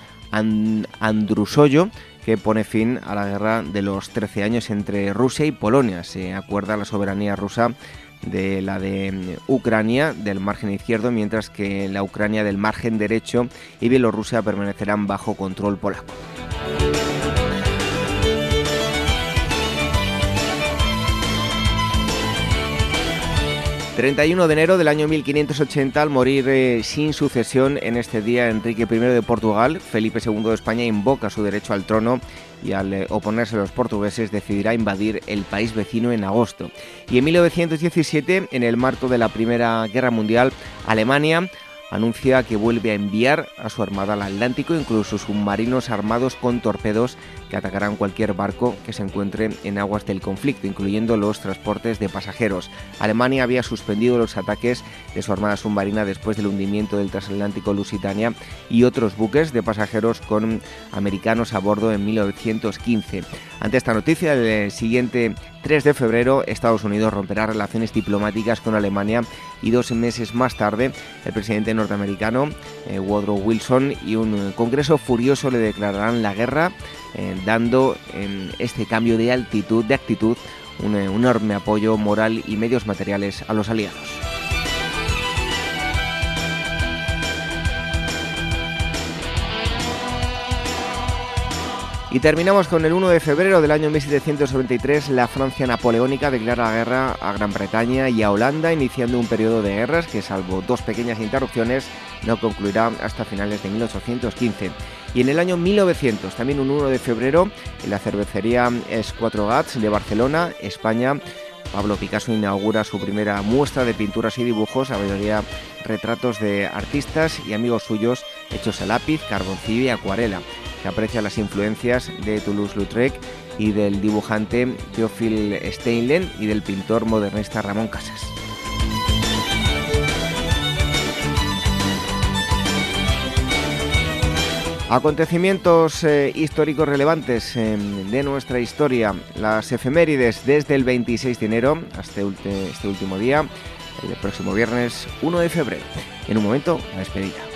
que pone fin a la guerra de los 13 años entre Rusia y Polonia. Se acuerda la soberanía rusa de la de Ucrania del margen izquierdo, mientras que la Ucrania del margen derecho y Bielorrusia permanecerán bajo control polaco. 31 de enero del año 1580, al morir eh, sin sucesión en este día Enrique I de Portugal, Felipe II de España invoca su derecho al trono y al eh, oponerse a los portugueses decidirá invadir el país vecino en agosto. Y en 1917, en el marco de la Primera Guerra Mundial, Alemania anuncia que vuelve a enviar a su armada al Atlántico, incluso submarinos armados con torpedos que atacarán cualquier barco que se encuentre en aguas del conflicto, incluyendo los transportes de pasajeros. Alemania había suspendido los ataques de su armada submarina después del hundimiento del transatlántico Lusitania y otros buques de pasajeros con americanos a bordo en 1915. Ante esta noticia, el siguiente 3 de febrero, Estados Unidos romperá relaciones diplomáticas con Alemania y dos meses más tarde, el presidente norteamericano eh, Woodrow Wilson y un Congreso furioso le declararán la guerra eh, dando en este cambio de altitud, de actitud, un, un enorme apoyo moral y medios materiales a los aliados. Y terminamos con el 1 de febrero del año 1793, la Francia napoleónica declara la guerra a Gran Bretaña y a Holanda, iniciando un periodo de guerras que, salvo dos pequeñas interrupciones, no concluirá hasta finales de 1815. Y en el año 1900, también un 1 de febrero, en la cervecería Es Cuatro Gats de Barcelona, España, Pablo Picasso inaugura su primera muestra de pinturas y dibujos, a mayoría retratos de artistas y amigos suyos hechos a lápiz, carboncillo y acuarela se aprecian las influencias de Toulouse-Lautrec y del dibujante Theophil Steinlen y del pintor modernista Ramón Casas. Acontecimientos eh, históricos relevantes eh, de nuestra historia, las efemérides desde el 26 de enero hasta este último día, el próximo viernes 1 de febrero. En un momento, la despedida.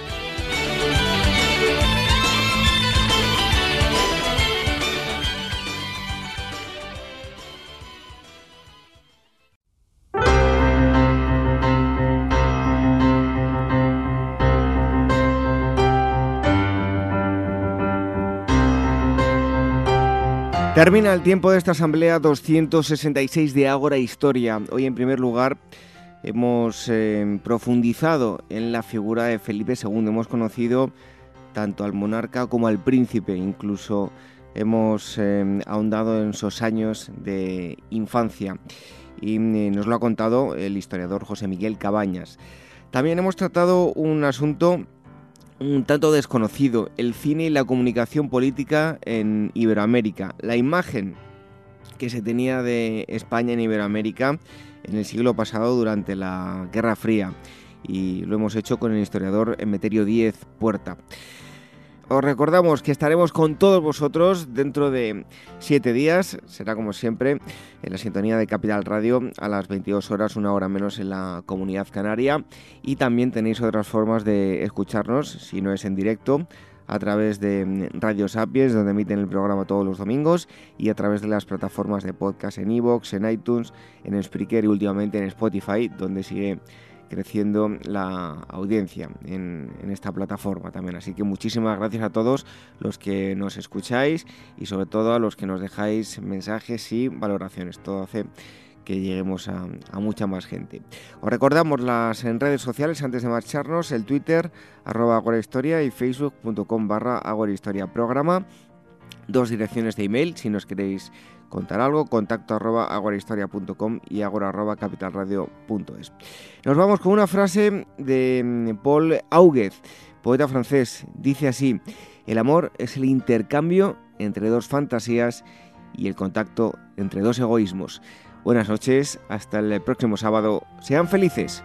Termina el tiempo de esta asamblea 266 de Ágora Historia. Hoy, en primer lugar, hemos eh, profundizado en la figura de Felipe II. Hemos conocido tanto al monarca como al príncipe. Incluso hemos eh, ahondado en sus años de infancia. Y eh, nos lo ha contado el historiador José Miguel Cabañas. También hemos tratado un asunto un tanto desconocido, el cine y la comunicación política en Iberoamérica. La imagen que se tenía de España en Iberoamérica en el siglo pasado durante la Guerra Fría y lo hemos hecho con el historiador Emeterio Díez Puerta. Os recordamos que estaremos con todos vosotros dentro de siete días. Será como siempre en la sintonía de Capital Radio a las 22 horas, una hora menos en la comunidad canaria. Y también tenéis otras formas de escucharnos, si no es en directo, a través de Radio Sapiens, donde emiten el programa todos los domingos, y a través de las plataformas de podcast en Evox, en iTunes, en Spreaker y últimamente en Spotify, donde sigue creciendo la audiencia en, esta plataforma también. Así que muchísimas gracias a todos los que nos escucháis y sobre todo a los que nos dejáis mensajes y valoraciones. Todo hace que lleguemos a, mucha más gente. Os recordamos las en redes sociales antes de marcharnos, el Twitter arroba Historia y facebook.com barra Historia programa. Dos direcciones de email si nos queréis contar algo, contacto arroba agorahistoria.com y agora arroba capitalradio.es. Nos vamos con una frase de mm, Paul Auguez, poeta francés. Dice así, el amor es el intercambio entre dos fantasías y el contacto entre dos egoísmos. Buenas noches, hasta el próximo sábado. Sean felices.